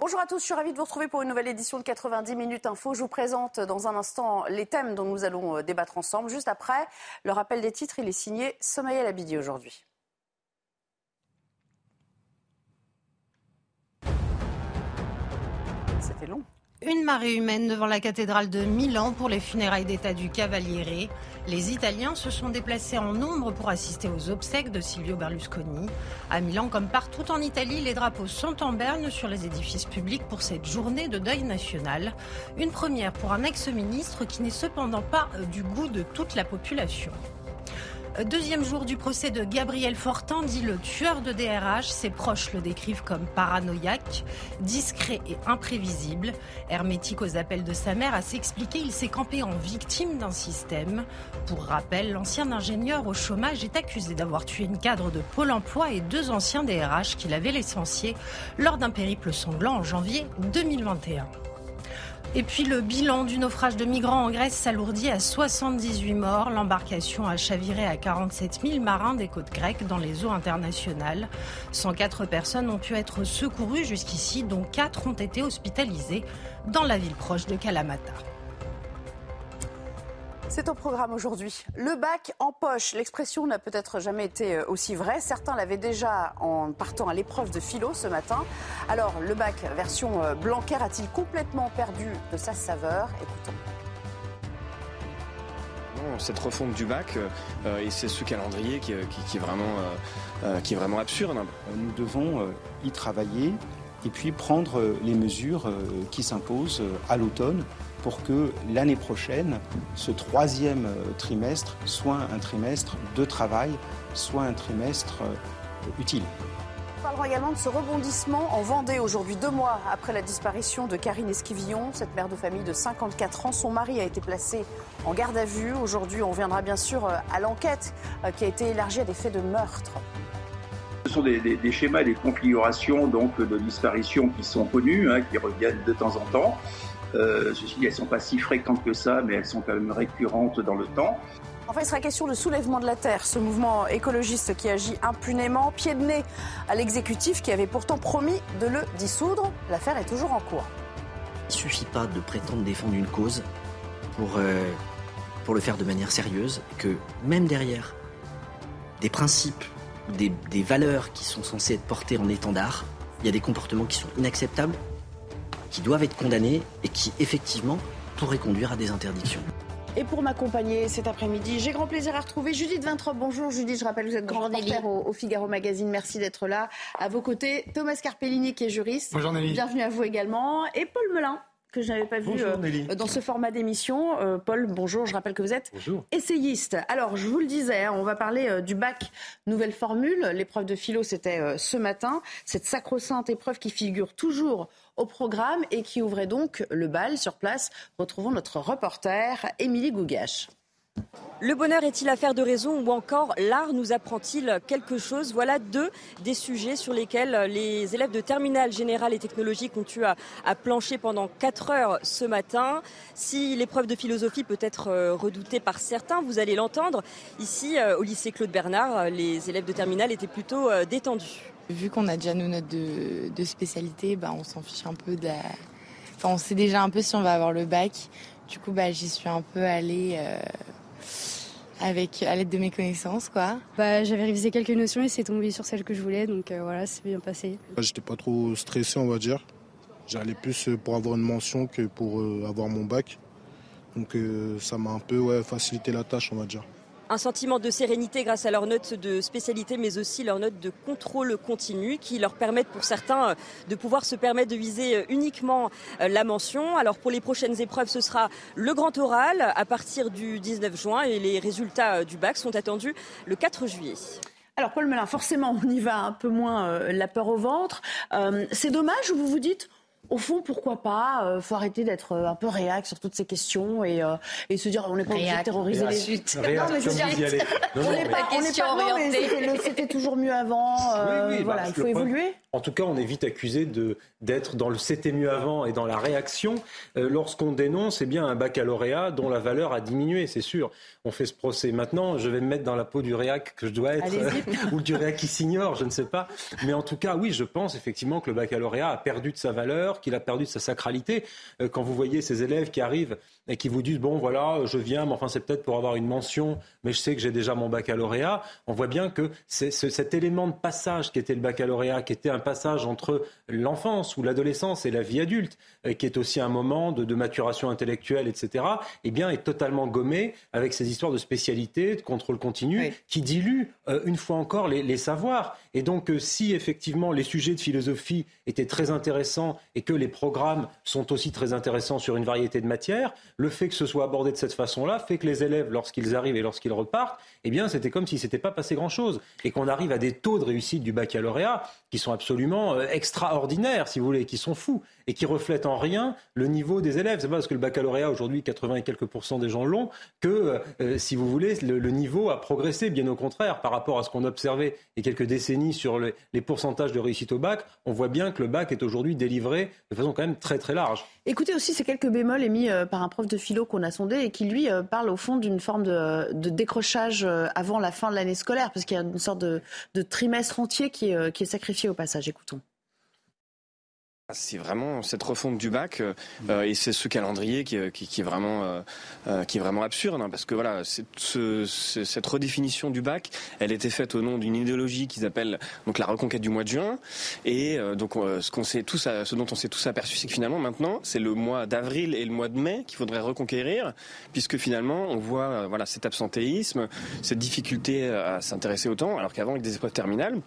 Bonjour à tous, je suis ravie de vous retrouver pour une nouvelle édition de 90 minutes info. Je vous présente dans un instant les thèmes dont nous allons euh, débattre ensemble. Juste après, le rappel des titres, il est signé Sommeil Labidi aujourd'hui. C'était long. Une marée humaine devant la cathédrale de Milan pour les funérailles d'État du Cavaliere. Les Italiens se sont déplacés en nombre pour assister aux obsèques de Silvio Berlusconi. À Milan, comme partout en Italie, les drapeaux sont en berne sur les édifices publics pour cette journée de deuil national. Une première pour un ex-ministre qui n'est cependant pas du goût de toute la population. Deuxième jour du procès de Gabriel Fortin, dit le tueur de DRH. Ses proches le décrivent comme paranoïaque, discret et imprévisible. Hermétique aux appels de sa mère, à s'expliquer, il s'est campé en victime d'un système. Pour rappel, l'ancien ingénieur au chômage est accusé d'avoir tué une cadre de Pôle emploi et deux anciens DRH qu'il avait licenciés lors d'un périple sanglant en janvier 2021. Et puis le bilan du naufrage de migrants en Grèce s'alourdit à 78 morts. L'embarcation a chaviré à 47 000 marins des côtes grecques dans les eaux internationales. 104 personnes ont pu être secourues jusqu'ici, dont 4 ont été hospitalisées dans la ville proche de Kalamata. C'est au programme aujourd'hui. Le bac en poche. L'expression n'a peut-être jamais été euh, aussi vraie. Certains l'avaient déjà en partant à l'épreuve de philo ce matin. Alors, le bac version euh, Blanquer a-t-il complètement perdu de sa saveur? Écoutons. Cette refonte du bac euh, et c'est ce calendrier qui, qui, est vraiment, euh, qui est vraiment absurde. Nous devons y travailler et puis prendre les mesures qui s'imposent à l'automne pour que l'année prochaine, ce troisième euh, trimestre soit un trimestre de travail, soit un trimestre euh, utile. Nous parlerons également de ce rebondissement en Vendée aujourd'hui, deux mois après la disparition de Karine Esquivillon, cette mère de famille de 54 ans. Son mari a été placé en garde à vue. Aujourd'hui, on viendra bien sûr euh, à l'enquête qui a été élargie à des faits de meurtre. Ce sont des, schémas, des configurations donc, de disparition qui sont connus, hein, qui reviennent de temps en temps. Euh, ceci elles ne sont pas si fréquentes que ça, mais elles sont quand même récurrentes dans le temps. Enfin, il sera question de soulèvement de la Terre, ce mouvement écologiste qui agit impunément, pied de nez à l'exécutif qui avait pourtant promis de le dissoudre. L'affaire est toujours en cours. Il ne suffit pas de prétendre défendre une cause pour, euh, pour le faire de manière sérieuse, que même derrière des principes, des, des valeurs qui sont censées être portées en étendard, il y a des comportements qui sont inacceptables qui doivent être condamnés et qui, effectivement, pourraient conduire à des interdictions. Et pour m'accompagner cet après-midi, j'ai grand plaisir à retrouver Judith Vintrop. Bonjour Judith, je rappelle que vous êtes grand reporter au, au, Figaro Magazine. Merci d'être là. À vos côtés, Thomas Carpellini qui est juriste. Bonjour Nelly. Bienvenue à vous également. Et Paul Melun que je n'avais pas vu euh, dans ce format d'émission. Euh, Paul, bonjour, je rappelle que vous êtes essayiste. Alors, je vous le disais, hein, on va parler euh, du bac nouvelle formule. L'épreuve de philo, c'était ce matin. Cette sacro-sainte épreuve qui figure toujours au programme et qui ouvrait donc le bal sur place. Retrouvons notre reporter, Émilie Gougache. Le bonheur est-il affaire de raison ou encore l'art nous apprend-il quelque chose? Voilà deux des sujets sur lesquels les élèves de terminale générale et technologique ont eu à, plancher pendant 4 heures ce matin. Si l'épreuve de philosophie peut être euh, redoutée par certains, vous allez l'entendre, ici euh, au lycée Claude Bernard, les élèves de terminale étaient plutôt euh, détendus. Vu qu'on a déjà nos notes de, spécialité, bah, on s'en fiche un peu de on sait déjà un peu si on va avoir le bac. Du coup, bah, j'y suis un peu allée avec à l'aide de mes connaissances quoi. Bah, j'avais révisé quelques notions et c'est tombé sur celle que je voulais donc euh, voilà, c'est bien passé. J'étais pas trop stressé on va dire. J'allais plus pour avoir une mention que pour euh, avoir mon bac. Donc euh, ça m'a un peu facilité la tâche on va dire un sentiment de sérénité grâce à leurs notes de spécialité, mais aussi leurs notes de contrôle continu qui leur permettent pour certains euh, de pouvoir se permettre de viser euh, uniquement euh, la mention. Alors pour les prochaines épreuves, ce sera le grand oral à partir du 19 juin et les résultats du bac sont attendus le 4 juillet. Alors Paul Melun, forcément, on y va un peu moins la peur au ventre. c'est dommage, vous vous dites au fond, pourquoi pas Il euh, faut arrêter d'être euh, un peu réac sur toutes ces questions et, euh, et se dire on n'est pas obligé de terroriser les suites. non, mais je veux on n'est pas, on c'était toujours mieux avant. oui, oui, voilà, bah, il faut évoluer. En tout cas, on est vite accusé de d'être dans le c'était mieux avant et dans la réaction lorsqu'on dénonce eh bien un baccalauréat dont la valeur a diminué, c'est sûr. On fait ce procès. Maintenant, je vais me mettre dans la peau du réac que je dois être ou du réac qui s'ignore, je ne sais pas. Mais en tout cas, oui, je pense effectivement que le baccalauréat a perdu de sa valeur, qu'il a perdu sa sacralité. Euh, quand vous voyez ces élèves qui arrivent et qui vous disent bon voilà je viens mais enfin c'est peut-être pour avoir une mention mais je sais que j'ai déjà mon baccalauréat. On voit bien que c'est cet élément de passage qui était le baccalauréat qui était un passage entre l'enfance ou l'adolescence et la vie adulte qui est aussi un moment de, maturation intellectuelle etc eh bien est totalement gommé avec ces histoires de spécialité de contrôle continu qui diluent euh, une fois encore les, savoirs. Et donc euh, si effectivement les sujets de philosophie étaient très intéressants et que les programmes sont aussi très intéressants sur une variété de matières le fait que ce soit abordé de cette façon-là fait que les élèves, lorsqu'ils arrivent et lorsqu'ils repartent, eh bien, c'était comme si s'était pas passé grand-chose. Et qu'on arrive à des taux de réussite du baccalauréat qui sont absolument euh, extraordinaires, si vous voulez, qui sont fous et qui reflètent en rien le niveau des élèves. C'est pas parce que le baccalauréat, aujourd'hui, 80 et quelques pourcents des gens l'ont, que, euh, euh, si vous voulez, le, niveau a progressé. Bien au contraire, par rapport à ce qu'on observait il y a quelques décennies sur les pourcentages de réussite au bac, on voit bien que le bac est aujourd'hui délivré de façon quand même très très large. Écoutez aussi ces quelques bémols émis par un prof de philo qu'on a sondé et qui, lui, parle au fond d'une forme de, décrochage euh, avant la fin de l'année scolaire, parce qu'il y a une sorte de, trimestre entier euh, qui est sacrifié au passage. Écoutons. Ah, c'est vraiment cette refonte du bac euh, euh, et c'est ce calendrier qui, qui, est vraiment euh, qui est vraiment absurde hein, parce que voilà ce, cette redéfinition du bac elle était faite au nom d'une idéologie qu'ils appellent donc la reconquête du mois de juin et donc ce qu'on sait tous ce dont on s'est tous aperçu c'est que finalement maintenant c'est le mois d'avril et le mois de mai qu'il faudrait reconquérir puisque finalement on voit voilà cet absentéisme cette difficulté à s'intéresser autant alors qu'avant avec des épreuves terminales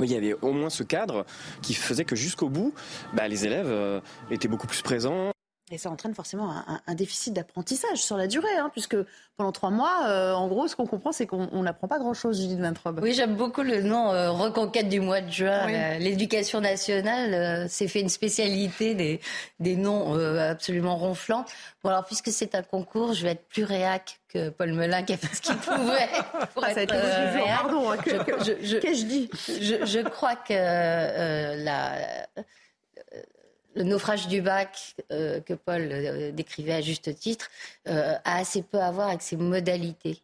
il y avait au moins ce cadre qui faisait que jusqu'au bout, bah, les élèves euh, étaient beaucoup plus présents. Et ça entraîne forcément un, déficit d'apprentissage sur la durée, hein, puisque pendant trois mois, euh, en gros, ce qu'on comprend, c'est qu'on n'apprend pas grand-chose, Judith Vintrobe. Oui, j'aime beaucoup le nom euh, Reconquête du mois de juin. L'éducation nationale s'est fait une spécialité des, des noms absolument ronflants. Bon, alors, puisque c'est un concours, je vais être plus réac que Paul Melun qui a fait ce qu'il pouvait pour ah, être réac. Pardon, hein, qu'est-ce que je dis je, crois que la le naufrage du bac euh, que Paul euh, décrivait à juste titre euh, a assez peu à voir avec ses modalités.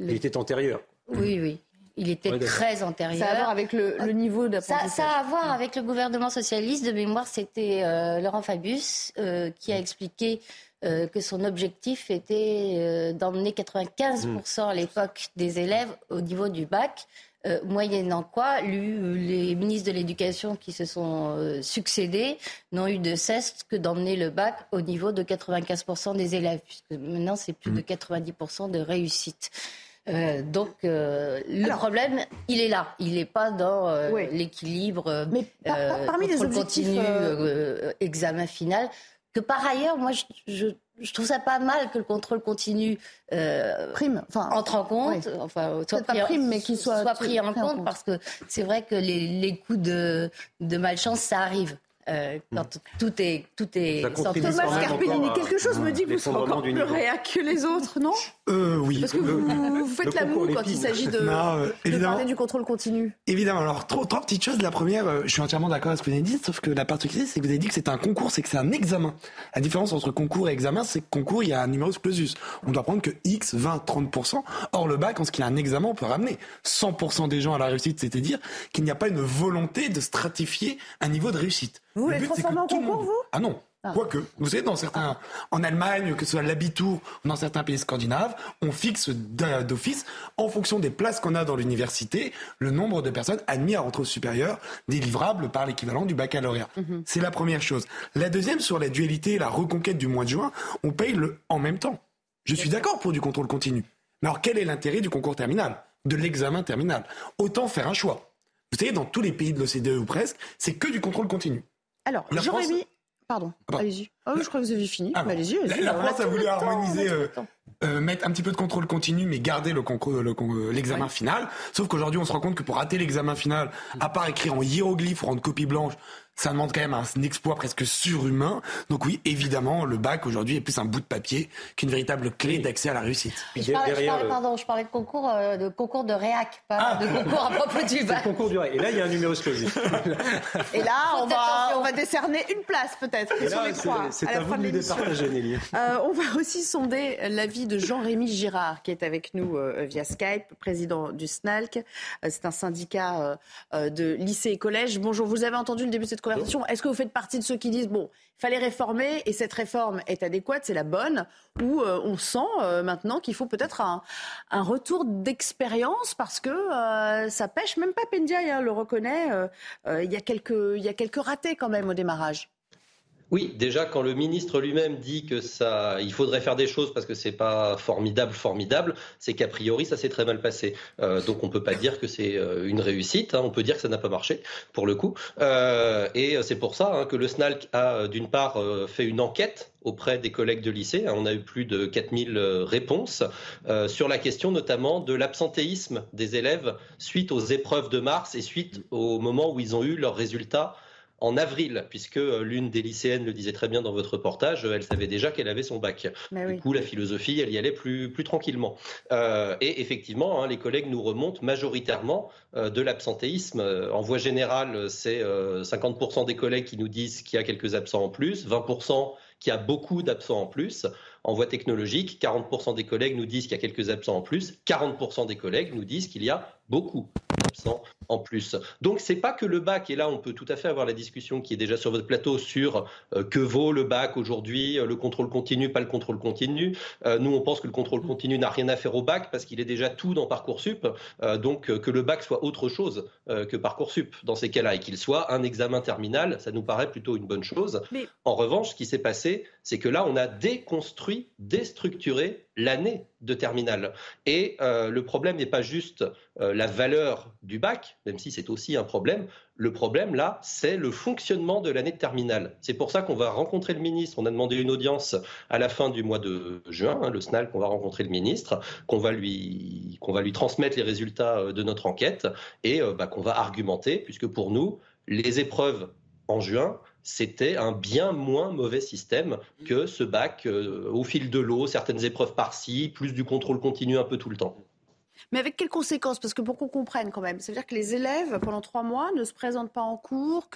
Il était antérieur. Oui, oui. Il était très antérieur. Ça a à voir avec le, niveau d'apprentissage. Ça, ça, a à voir avec le gouvernement socialiste. De mémoire, c'était Laurent Fabius qui a expliqué que son objectif était d'emmener 95% à l'époque des élèves au niveau du bac. Euh, moyennant quoi les ministres de l'Éducation qui se sont euh, succédés n'ont eu de cesse que d'emmener le bac au niveau de 95% des élèves, puisque maintenant c'est plus de 90% mmh. de réussite. Euh, donc le problème, il est là. Il n'est pas dans l'équilibre Mais parmi les objectifs, continu, examen final. Que par ailleurs, moi, je je trouve ça pas mal que le contrôle continu euh, prime, enfin, entre en compte, enfin, soit pris, pas prime, mais qu'il soit, soit pris, en, compte, parce que c'est vrai que les, les coups de, de malchance, ça arrive. Euh, quand tout est tout est Thomas Scarpellini, quelque chose me dit que vous serez encore plus réac que les autres, non? Euh, Oui. Parce que vous, faites la moue quand il s'agit de, euh, de parler du contrôle continu. Évidemment. Alors trois, trois petites choses. La première, euh, je suis entièrement d'accord avec ce que vous avez dit, sauf que la particularité, c'est que vous avez dit que c'est un concours, c'est que c'est un examen. La différence entre concours et examen, c'est que concours, il y a un numerus clausus. On doit prendre que X, 20, 30%. Or le bac, en ce qu'il a un examen, on peut ramener 100% des gens à la réussite, c'est-à-dire qu'il n'y a pas une volonté de stratifier un niveau de réussite. Vous voulez transformer en concours, vous? Ah non. Ah. Quoique, vous savez, dans certains, en Allemagne, que ce soit l'habitour ou dans certains pays scandinaves, on fixe d'office, en fonction des places qu'on a dans l'université, le nombre de personnes admises à rentrer au supérieur, délivrables par l'équivalent du baccalauréat. Mhm. C'est la première chose. La deuxième, sur la dualité, la reconquête du mois de juin, on paye le en même temps. Je suis d'accord pour du contrôle continu. Mais alors, quel est l'intérêt du concours terminal, de l'examen terminal Autant faire un choix. Vous savez, dans tous les pays de l'OCDE ou presque, c'est que du contrôle continu. Alors, j'aurais mis. Pardon, ah allez-y. Ah oui, je crois que vous avez fini. Ah allez-y. la, France a voulu harmoniser euh, mettre un petit peu de contrôle continu, mais garder le concours, l'examen final. Sauf qu'aujourd'hui, on se rend compte que pour rater l'examen final, à part écrire en hiéroglyphe ou en copie blanche, ça demande quand même un exploit presque surhumain. Donc oui, évidemment, le bac aujourd'hui est plus un bout de papier qu'une véritable clé d'accès à la réussite. Je parlais, je parlais, pardon, je parlais de concours, euh, de concours de réac, pas ah. de concours à propos du bac. concours du réac. Et là, il y a un numéro clausus. Et là, on va, on va décerner une place peut-être sur les trois. C'est à, vous de nous départager, Nelly. Euh, on va aussi sonder l'avis de Jean-Rémy Girard, qui est avec nous euh, via Skype, président du SNALC. c'est un syndicat de lycées et collèges. Bonjour, vous avez entendu le début de cette est-ce que vous faites partie de ceux qui disent, bon, il fallait réformer et cette réforme est adéquate, c'est la bonne, ou euh, on sent euh, maintenant qu'il faut peut-être un, retour d'expérience parce que euh, ça pêche, même pas Pendia hein, le reconnaît, il y, a quelques, il y a quelques ratés quand même au démarrage. Oui, déjà quand le ministre lui-même dit que ça, il faudrait faire des choses parce que c'est pas formidable, formidable, c'est qu'a priori ça s'est très mal passé. Euh, donc on peut pas dire que c'est euh, une réussite, hein. on peut dire que ça n'a pas marché pour le coup. Euh, et c'est pour ça hein, que le SNALC a d'une part fait une enquête auprès des collègues de lycée. On a eu plus de 4000 réponses sur la question notamment de l'absentéisme des élèves suite aux épreuves de mars et suite au moment où ils ont eu leurs résultats en avril, puisque euh, l'une des lycéennes le disait très bien dans votre reportage, elle savait déjà qu'elle avait son bac. du coup, la philosophie, elle y allait plus, plus tranquillement. Euh, et effectivement, hein, les collègues nous remontent majoritairement euh, de l'absentéisme. En voie générale, c'est 50% des collègues qui nous disent qu'il y a quelques absents en plus, 20% qui a beaucoup d'absents en plus. En voie technologique, 40% des collègues nous disent qu'il y a quelques absents en plus, 40% des collègues nous disent qu'il y a beaucoup d'absents en plus. Donc c'est pas que le bac, et là on peut tout à fait avoir la discussion qui est déjà sur votre plateau sur euh, que vaut le bac aujourd'hui, euh, le contrôle continu, pas le contrôle continu. Euh, nous on pense que le contrôle continu n'a rien à faire au bac parce qu'il est déjà tout dans Parcoursup, donc que le bac soit autre chose que Parcoursup dans ces cas-là et qu'il soit un examen terminal, ça nous paraît plutôt une bonne chose. En revanche, ce qui s'est passé, c'est que là on a déconstruit, déstructuré l'année de terminale. Et le problème n'est pas juste la valeur du bac, même si c'est aussi un problème. Le problème, là, c'est le fonctionnement de l'année de terminale. C'est pour ça qu'on va rencontrer le ministre. On a demandé une audience à la fin du mois de juin, hein, le SNAL, qu'on va rencontrer le ministre, qu'on va, lui, va lui transmettre les résultats euh, de notre enquête et euh, bah, qu'on va argumenter, puisque pour nous, les épreuves en juin, c'était un bien moins mauvais système que ce bac euh, au fil de l'eau, certaines épreuves par-ci, plus du contrôle continu un peu tout le temps. Mais avec quelles conséquences? Parce que pour qu'on comprenne quand même, c'est-à-dire que les élèves, pendant trois mois, ne se présentent pas en cours,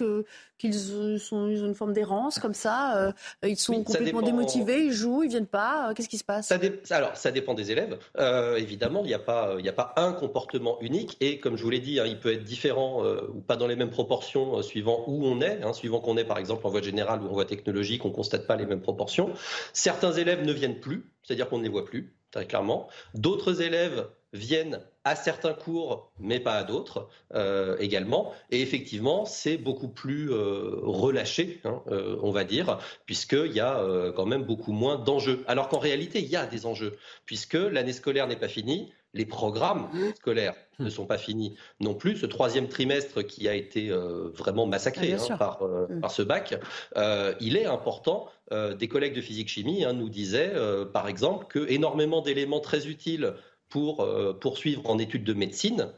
qu'ils sont, ont une forme d'errance comme ça, euh, ils sont complètement démotivés, ils jouent, ils viennent pas, euh, qu'est-ce qui se passe? Alors, ça dépend des élèves. Euh, évidemment, il n'y a, pas, a pas un comportement unique, et comme je vous l'ai dit, hein, il peut être différent ou pas dans les mêmes proportions suivant où on est, hein, suivant qu'on est par exemple en voie générale ou en voie technologique, on ne constate pas les mêmes proportions. Certains élèves ne viennent plus, c'est-à-dire qu'on ne les voit plus, très clairement. D'autres élèves viennent à certains cours, mais pas à d'autres euh, également. Et effectivement, c'est beaucoup plus euh, relâché, hein, euh, on va dire, puisqu'il y a quand même beaucoup moins d'enjeux. Alors qu'en réalité, il y a des enjeux, puisque l'année scolaire n'est pas finie, les programmes scolaires ne sont pas finis non plus. Ce troisième trimestre qui a été vraiment massacré ah, hein, par, mm. par, ce bac, il est important. des collègues de physique-chimie hein, nous disaient, par exemple, que énormément d'éléments très utiles pour euh, poursuivre en études de médecine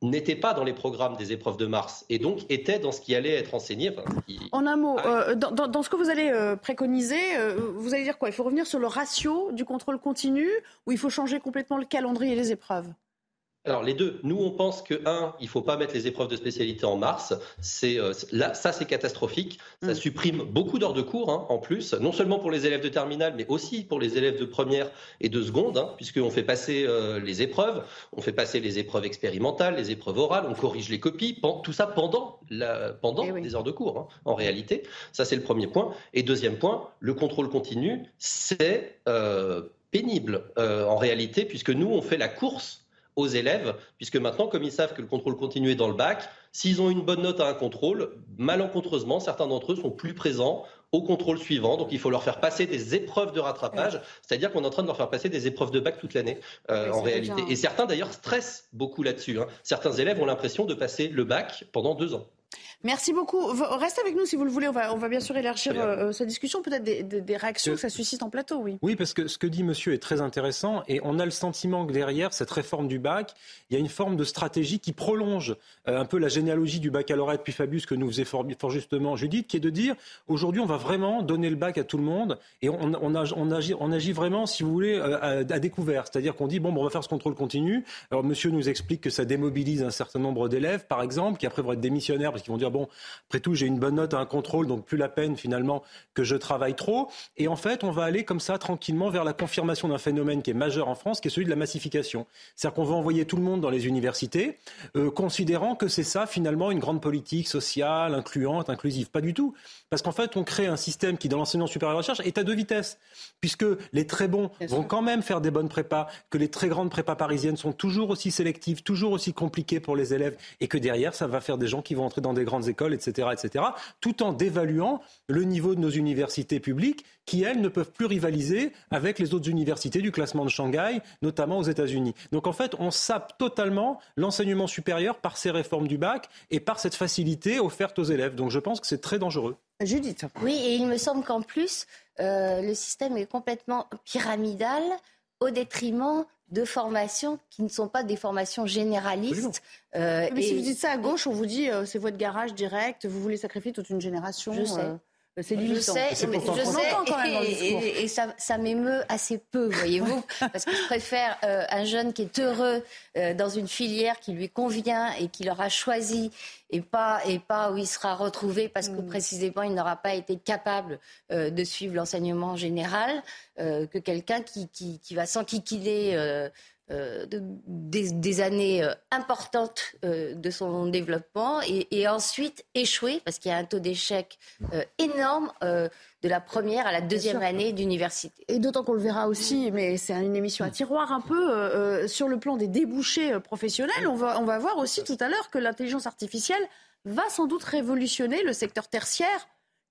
n'était pas dans les programmes des épreuves de mars et donc était dans ce qui allait être enseigné. En un mot, ah euh, dans, ce que vous allez euh, préconiser, vous allez dire quoi? Il faut revenir sur le ratio du contrôle continu ou il faut changer complètement le calendrier des épreuves? Alors les deux. Nous, on pense que un, il faut pas mettre les épreuves de spécialité en mars. C'est euh, là, ça c'est catastrophique. Ça mm. supprime beaucoup d'heures de cours hein, en plus, non seulement pour les élèves de terminale, mais aussi pour les élèves de première et de seconde, hein, puisqu'on fait passer euh, les épreuves, on fait passer les épreuves expérimentales, les épreuves orales, on corrige les copies, tout ça pendant la, pendant eh des heures de cours. Hein, en réalité, ça c'est le premier point. Et deuxième point, le contrôle continu, c'est euh, pénible en réalité, puisque nous on fait la course aux élèves, puisque maintenant, comme ils savent que le contrôle continu est dans le bac, s'ils ont une bonne note à un contrôle, malencontreusement, certains d'entre eux sont plus présents au contrôle suivant. Donc il faut leur faire passer des épreuves de rattrapage, c'est-à-dire qu'on est en train de leur faire passer des épreuves de bac toute l'année euh, en réalité. Et certains d'ailleurs stressent beaucoup là-dessus. Hein. Certains élèves ont l'impression de passer le bac pendant deux ans. Merci beaucoup. Reste avec nous si vous le voulez. On va, on va bien sûr élargir euh, cette discussion. Peut-être des, réactions que ça suscite en plateau, oui. Oui, parce que ce que dit monsieur est très intéressant et on a le sentiment que derrière cette réforme du bac, il y a une forme de stratégie qui prolonge euh, un peu la généalogie du baccalauréat depuis Fabius que nous faisait fort, justement Judith, qui est de dire aujourd'hui on va vraiment donner le bac à tout le monde et on, on, agit, on agit, vraiment, si vous voulez, euh, à, à découvert. C'est-à-dire qu'on dit bon, on va faire ce contrôle continu. Alors monsieur nous explique que ça démobilise un certain nombre d'élèves, par exemple, qui après vont être démissionnaires parce qu'ils vont dire bon, après tout, j'ai une bonne note à un contrôle, donc plus la peine finalement que je travaille trop. Et en fait, on va aller comme ça tranquillement vers la confirmation d'un phénomène qui est majeur en France, qui est celui de la massification. C'est-à-dire qu'on va envoyer tout le monde dans les universités, euh, considérant que c'est ça finalement une grande politique sociale, incluante, inclusive. Pas du tout. Parce qu'en fait, on crée un système qui, dans l'enseignement supérieur de recherche, est à deux vitesses. Puisque les très bons vont quand même faire des bonnes prépas, que les très grandes prépas parisiennes sont toujours aussi sélectives, toujours aussi compliquées pour les élèves, et que derrière, ça va faire des gens qui vont entrer dans des grandes écoles, etc., etc., tout en dévaluant le niveau de nos universités publiques qui, elles, ne peuvent plus rivaliser avec les autres universités du classement de Shanghai, notamment aux États-Unis. Donc en fait, on sape totalement l'enseignement supérieur par ces réformes du bac et par cette facilité offerte aux élèves. Donc je pense que c'est très dangereux. Judith. Oui, et il me semble qu'en plus, euh, le système est complètement pyramidal au détriment de formations qui ne sont pas des formations généralistes. Euh, mais si vous dites ça à gauche, on vous dit euh, c'est votre garage direct, vous voulez sacrifier toute une génération. Je sais. Euh, c'est Je sais, je sais, et, ça, m'émeut assez peu, voyez-vous, parce que je préfère un jeune qui est heureux dans une filière qui lui convient et qui l'aura choisi, et pas et pas où il sera retrouvé parce que mm. précisément il n'aura pas été capable de suivre l'enseignement général, que quelqu'un qui, qui, qui, va s'enquiquiner euh, de, des, années euh, importantes euh, de son développement et, ensuite échouer parce qu'il y a un taux d'échec énorme de la première à la deuxième année d'université. Et d'autant qu'on le verra aussi, mais c'est une émission à tiroir un peu, sur le plan des débouchés professionnels, on va, on va voir aussi tout à l'heure que l'intelligence artificielle va sans doute révolutionner le secteur tertiaire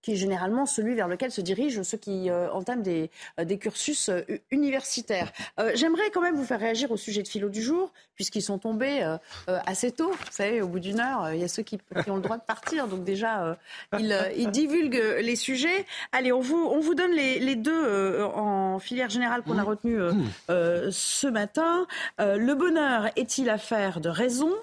qui est généralement celui vers lequel se dirigent ceux qui euh, entament des, euh, des cursus euh, universitaires. J'aimerais quand même vous faire réagir au sujet de philo du jour, puisqu'ils sont tombés assez tôt. Vous savez, au bout d'une heure, il y a ceux qui, ont le droit de partir, donc déjà, ils, ils, divulguent les sujets. Allez, on vous, on vous donne les, les deux en filière générale qu'on a mmh. retenu mmh. ce matin. le bonheur est-il affaire de raison?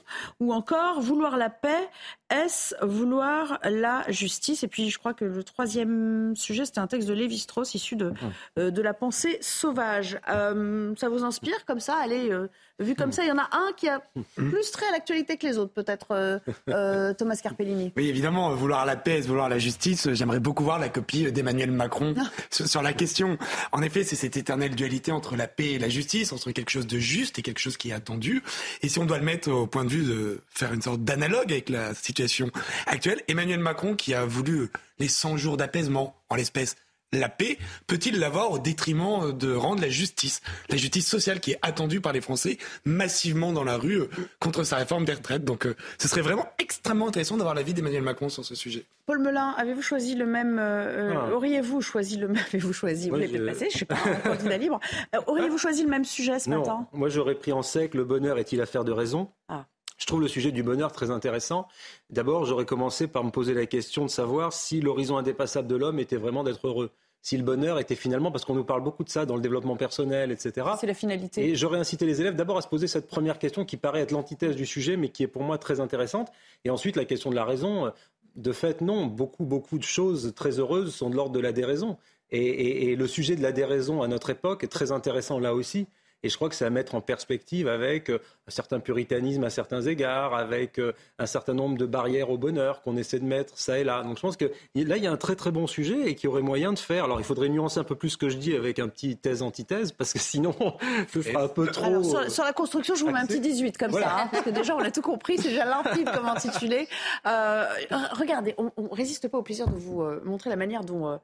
Ou encore vouloir la paix est-ce vouloir la justice? Et puis, je crois que le troisième sujet, c'était un texte de Lévi-Strauss issu de, euh, de la pensée sauvage. Euh, ça vous inspire comme ça? Allez, euh, vu comme ça, il y en a un qui a plus trait à l'actualité que les autres, peut-être Thomas Carpellini. Oui, évidemment, vouloir la paix, vouloir la justice. J'aimerais beaucoup voir la copie d'Emmanuel Macron ah. sur, la question. En effet, c'est cette éternelle dualité entre la paix et la justice, entre quelque chose de juste et quelque chose qui est attendu. Et si on doit le mettre au point de vue de faire une sorte d'analogue avec la situation actuelle. Emmanuel Macron, qui a voulu les 100 jours d'apaisement, en l'espèce la paix, peut-il l'avoir au détriment de rendre la justice, la justice sociale qui est attendue par les Français massivement dans la rue euh, contre sa réforme des retraites. Donc euh, ce serait vraiment extrêmement intéressant d'avoir l'avis d'Emmanuel Macron sur ce sujet. Paul Melun, avez-vous choisi le même euh, ah. Auriez-vous choisi le même Avez-vous choisi? Vous l'avez passé, je suis pas un candidat libre. auriez-vous choisi le même sujet ce matin? Moi j'aurais pris en sec le bonheur est-il affaire de raison? Ah. Je trouve le sujet du bonheur très intéressant. D'abord, j'aurais commencé par me poser la question de savoir si l'horizon indépassable de l'homme était vraiment d'être heureux. Si le bonheur était finalement, parce qu'on nous parle beaucoup de ça dans le développement personnel, etc. C'est la finalité. Et j'aurais incité les élèves d'abord à se poser cette première question qui paraît être l'antithèse du sujet, mais qui est pour moi très intéressante. Et ensuite, la question de la raison. De fait, non. Beaucoup, beaucoup de choses très heureuses sont de l'ordre de la déraison. Et, et le sujet de la déraison à notre époque est très intéressant là aussi. Et je crois que c'est à mettre en perspective avec euh, un certain puritanisme à certains égards, avec euh, un certain nombre de barrières au bonheur qu'on essaie de mettre ça et là. Donc je pense que là, il y a un très très bon sujet et qui aurait moyen de faire. Alors il faudrait nuancer un peu plus ce que je dis avec un petit thèse-antithèse, parce que sinon, ce sera un peu trop. sur, la construction, je vous mets un petit 18 comme ça, hein, parce que déjà, on a tout compris, c'est déjà limpide comme intitulé. Euh, regardez, on ne résiste pas au plaisir de vous montrer la manière dont euh,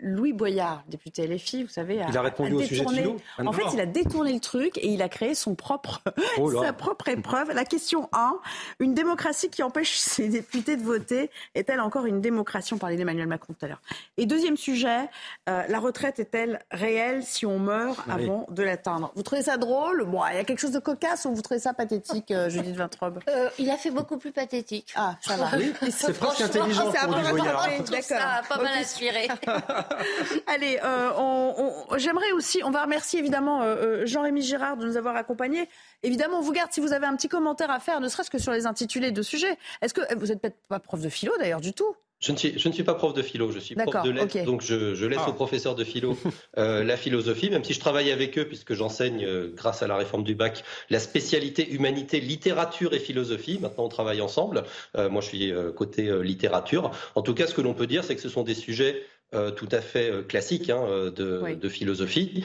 Louis Boyard, député LFI, vous savez, a, il a répondu au sujet de En fait, il a détourné le truc et il a créé son propre, oh sa propre épreuve. La question 1, une démocratie qui empêche ses députés de voter est-elle encore une démocratie? On parlait d'Emmanuel Macron tout à l'heure. Et deuxième sujet, euh, la retraite est-elle réelle si on meurt ah avant de l'atteindre? Vous trouvez ça drôle? Bon, il y a quelque chose de cocasse ou vous trouvez ça pathétique, euh, Judith Vintrobe? Il a fait beaucoup plus pathétique. Ah, ça va. c'est presque intelligent pour du Boyard. D'accord. pas mal inspiré. Allez, euh, j'aimerais aussi, on va remercier évidemment euh, euh, Jean-Rémy Girard de nous avoir accompagnés. Évidemment, on vous garde si vous avez un petit commentaire à faire, ne serait-ce que sur les intitulés de sujets. Est-ce que vous n'êtes peut-être pas prof de philo d'ailleurs du tout? Je ne, suis, je ne suis pas prof de philo, je suis prof de lettres, donc je, laisse ah. aux professeurs de philo la philosophie, même si je travaille avec eux, puisque j'enseigne, grâce à la réforme du bac, la spécialité humanité, littérature et philosophie. Maintenant, on travaille ensemble. moi, je suis côté littérature. En tout cas, ce que l'on peut dire, c'est que ce sont des sujets euh, tout à fait euh, classique hein, euh, de, philosophie,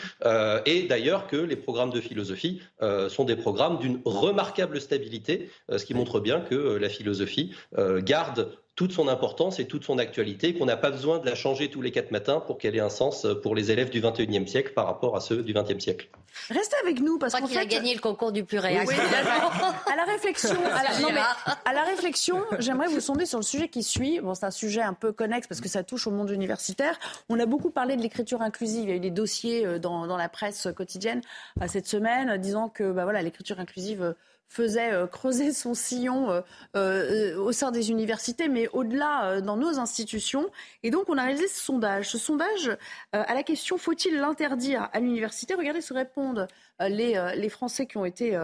et d'ailleurs que les programmes de philosophie sont des programmes d'une remarquable stabilité, ce qui montre bien que la philosophie garde toute son importance et toute son actualité, qu'on n'a pas besoin de la changer tous les quatre matins pour qu'elle ait un sens pour les élèves du 21e siècle par rapport à ceux du 20e siècle. Restez avec nous parce qu'on qu'il a gagné le concours du plus réel. à la réflexion, à la, réflexion, j'aimerais vous sonder sur le sujet qui suit. Bon, c'est un sujet un peu connexe parce que ça touche au monde universitaire. On a beaucoup parlé de l'écriture inclusive. Il y a eu des dossiers euh, dans, dans la presse quotidienne euh, cette semaine disant que bah, voilà, l'écriture inclusive faisait euh, creuser son sillon euh, euh, au sein des universités, mais au-delà dans nos institutions. Et donc, on a réalisé ce sondage. Ce sondage, à la question faut-il l'interdire à l'université? Regardez ce répondent les, les, Français qui ont été,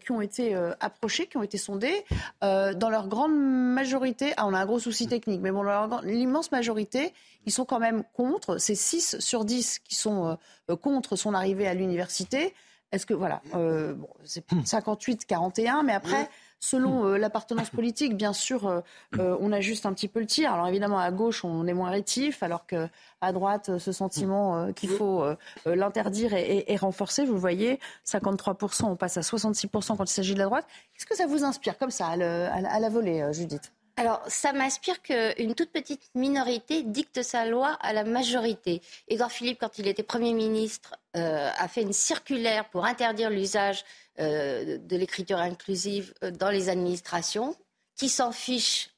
qui ont été approchés, qui ont été sondés. dans leur grande majorité, ah, on a un gros souci technique, mais bon, l'immense majorité, ils sont quand même contre. C'est 6 sur 10 qui sont contre son arrivée à l'université. Est-ce que, voilà, euh, bon, c'est 58-41, mais après, selon euh, l'appartenance politique, bien sûr, euh, on ajuste un petit peu le tir. Alors évidemment, à gauche, on est moins rétif, alors qu'à droite, ce sentiment qu'il faut l'interdire est, renforcé. Vous le voyez, 53%, on passe à 66% quand il s'agit de la droite. Qu'est-ce que ça vous inspire comme ça, à, à la volée, Judith? Alors, ça m'inspire qu'une toute petite minorité dicte sa loi à la majorité. Édouard Philippe, quand il était Premier ministre, euh, a fait une circulaire pour interdire l'usage euh, de l'écriture inclusive euh, dans les administrations, qui s'en fiche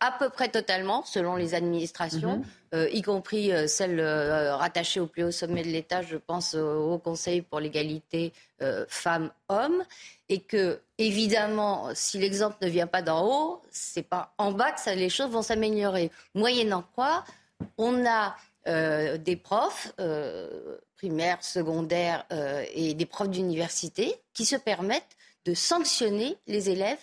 à peu près totalement, selon les administrations, mm-hmm. y compris celles rattachées au plus haut sommet de l'État, je pense au Conseil pour l'égalité femmes-hommes et que évidemment, si l'exemple ne vient pas d'en haut, c'est pas en bas que ça, les choses vont s'améliorer. Moyennant quoi, on a euh, des profs euh, primaires, secondaires euh, et des profs d'université qui se permettent de sanctionner les élèves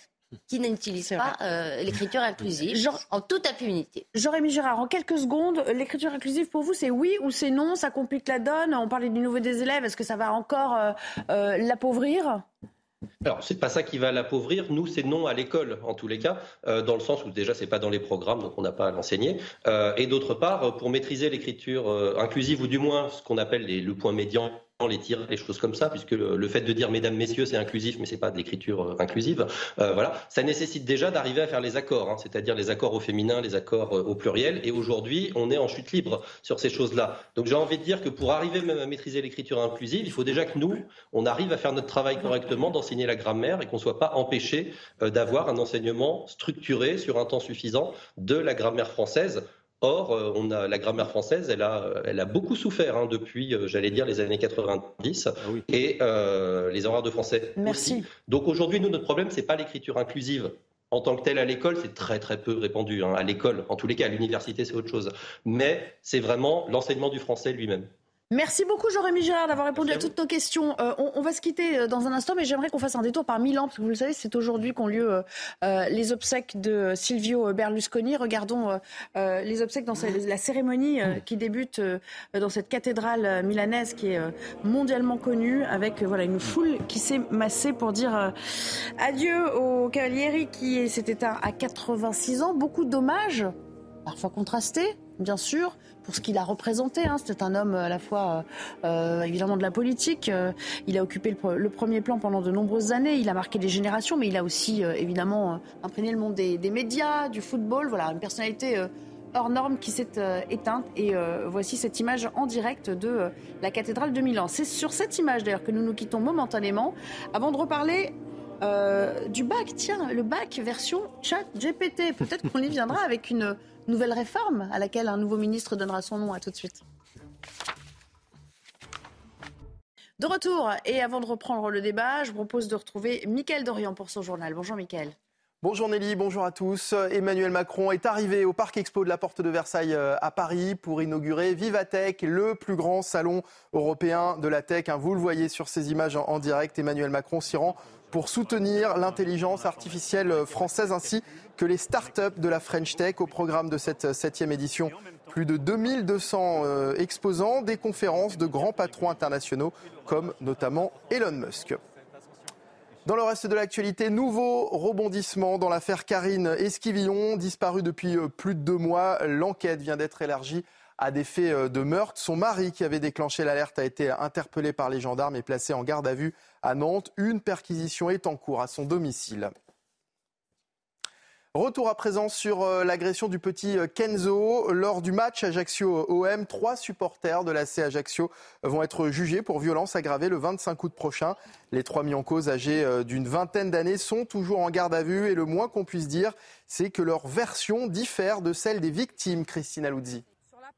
qui n'utilisent pas l'écriture inclusive Genre, en toute impunité. Jean-Rémy Girard, en quelques secondes, l'écriture inclusive pour vous, c'est oui ou c'est non? Ça complique la donne? On parlait du niveau des élèves. Est-ce que ça va encore l'appauvrir? Alors, c'est pas ça qui va l'appauvrir. Nous, c'est non à l'école, en tous les cas, euh, dans le sens où déjà, c'est pas dans les programmes, donc on n'a pas à l'enseigner. Euh, et d'autre part, pour maîtriser l'écriture euh, inclusive, ou du moins ce qu'on appelle le point médian les tirs, les choses comme ça, puisque le, fait de dire mesdames, messieurs, c'est inclusif, mais c'est pas de l'écriture euh, inclusive. Euh, voilà, ça nécessite déjà d'arriver à faire les accords, hein, c'est-à-dire les accords au féminin, les accords euh, au pluriel. Et aujourd'hui, on est en chute libre sur ces choses-là. Donc j'ai envie de dire que pour arriver même à maîtriser l'écriture inclusive, il faut déjà que nous, on arrive à faire notre travail correctement, d'enseigner la grammaire et qu'on soit pas empêché d'avoir un enseignement structuré sur un temps suffisant de la grammaire française. Or, euh, on a, la grammaire française, elle a, elle a beaucoup souffert hein, depuis, euh, j'allais dire, les années 90 ah et euh, les horaires de français Merci. Donc aujourd'hui, nous, notre problème, c'est pas l'écriture inclusive. En tant que telle à l'école, c'est très très peu répandu. Hein, à l'école, en tous les cas, à l'université, c'est autre chose. Mais c'est vraiment l'enseignement du français lui-même. Merci beaucoup, Jérémy Gérard, d'avoir répondu à, toutes nos questions. Euh, on, va se quitter euh, dans un instant, mais j'aimerais qu'on fasse un détour par Milan, parce que vous le savez, c'est aujourd'hui qu'ont lieu euh, les obsèques de Silvio Berlusconi. Regardons les obsèques dans la cérémonie qui débute dans cette cathédrale milanaise qui est mondialement connue, avec voilà une foule qui s'est massée pour dire adieu au Cavalieri qui s'est éteint à 86 ans. Beaucoup d'hommages, parfois contrastés, bien sûr pour ce qu'il a représenté. Hein. C'était un homme à la fois euh, évidemment de la politique. Euh, il a occupé le, premier plan pendant de nombreuses années. Il a marqué des générations, mais il a aussi euh, évidemment imprégné le monde des, médias, du football. Voilà, une personnalité hors norme qui s'est éteinte. Et voici cette image en direct de la cathédrale de Milan. C'est sur cette image d'ailleurs que nous nous quittons momentanément avant de reparler du bac. Tiens, le bac version chat GPT. Peut-être qu'on y viendra avec une nouvelle réforme à laquelle un nouveau ministre donnera son nom. À tout de suite. De retour, et avant de reprendre le débat, je propose de retrouver Mickaël Dorian pour son journal. Bonjour Mickaël. Bonjour Nelly, bonjour à tous. Emmanuel Macron est arrivé au Parc Expo de la Porte de Versailles euh, à Paris pour inaugurer Vivatech, le plus grand salon européen de la tech. Hein, vous le voyez sur ces images en direct. Emmanuel Macron s'y rend pour soutenir l'intelligence artificielle française ainsi que les start-up de la French Tech au programme de cette septième édition plus de 2200 euh, exposants, des conférences de grands patrons internationaux comme notamment Elon Musk. Dans le reste de l'actualité, nouveau rebondissement dans l'affaire Karine Esquivillon, disparue depuis euh, plus de deux mois. L'enquête vient d'être élargie à des faits euh, de meurtre. Son mari, qui avait déclenché l'alerte, a été interpellé par les gendarmes et placé en garde à vue à Nantes. Une perquisition est en cours à son domicile. Retour à présent sur euh, l'agression du petit euh, Kenzo. Lors du match Ajaccio-OM, trois supporters de l'AC Ajaccio vont être jugés pour violence aggravée le 25 août prochain. Les trois mis en cause âgés d'une vingtaine d'années sont toujours en garde à vue et le moins qu'on puisse dire, c'est que leur version diffère de celle des victimes, Christine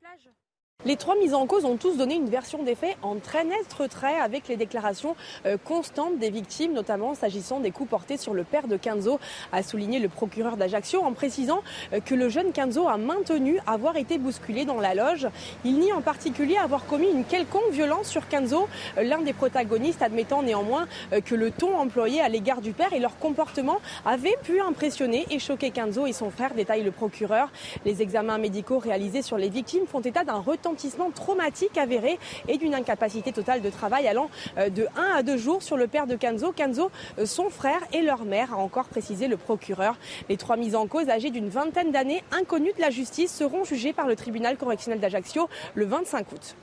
Aluzzi. Les trois mises en cause ont tous donné une version des faits en très net retrait avec les déclarations euh, constantes des victimes, notamment s'agissant des coups portés sur le père de Kenzo, a souligné le procureur d'Ajaccio en précisant euh, que le jeune Kenzo a maintenu avoir été bousculé dans la loge. Il nie en particulier avoir commis une quelconque violence sur Kenzo, euh, l'un des protagonistes admettant néanmoins que le ton employé à l'égard du père et leur comportement avait pu impressionner et choquer Kenzo et son frère, détaille le procureur. Les examens médicaux réalisés sur les victimes font état d'un retard traumatique avéré et d'une incapacité totale de travail allant euh, de 1 à 2 jours sur le père de Kenzo. Kenzo, euh, son frère et leur mère, a encore précisé le procureur. Les trois mises en cause, âgées d'une vingtaine d'années, inconnues de la justice, seront jugées par le tribunal correctionnel d'Ajaccio le 25 août.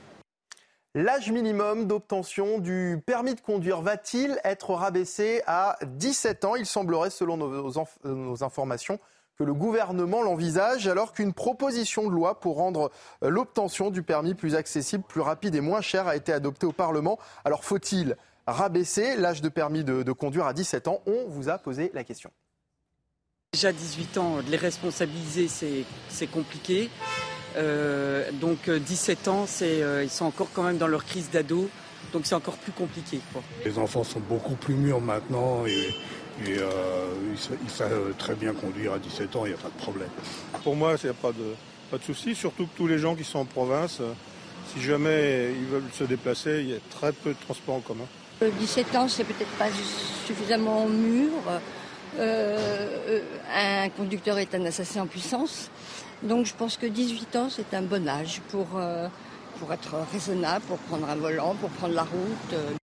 L'âge minimum d'obtention du permis de conduire va-t-il être rabaissé à 17 ans? Il semblerait, selon nos informations, que le gouvernement l'envisage alors qu'une proposition de loi pour rendre euh, l'obtention du permis plus accessible, plus rapide et moins cher a été adoptée au Parlement. Alors faut-il rabaisser l'âge de permis de, conduire à 17 ans? On vous a posé la question. Déjà 18 ans, de les responsabiliser, c'est compliqué. Euh, donc 17 euh, ans, ils sont encore quand même dans leur crise d'ado, donc c'est encore plus compliqué. Les enfants sont beaucoup plus mûrs maintenant et et euh, il, savent très bien conduire à 17 ans, il n'y a pas de problème. Pour moi, il n'y a pas de, pas de souci, surtout que tous les gens qui sont en province, euh, si jamais ils veulent se déplacer, il y a très peu de transports en commun. 17 euh, ans, c'est peut-être pas suffisamment mûr. un conducteur est un assassin en puissance. Donc je pense que 18 ans, c'est un bon âge pour, pour être raisonnable, pour prendre un volant, pour prendre la route.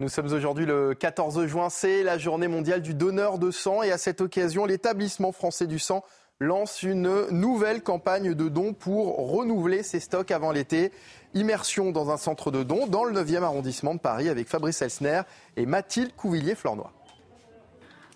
Nous sommes aujourd'hui le 14 juin, c'est la journée mondiale du donneur de sang et à cette occasion, l'établissement français du sang lance une nouvelle campagne de dons pour renouveler ses stocks avant l'été. Immersion dans un centre de dons dans le 9e arrondissement de Paris avec Fabrice Elsner et Mathilde Couvillier-Flornois.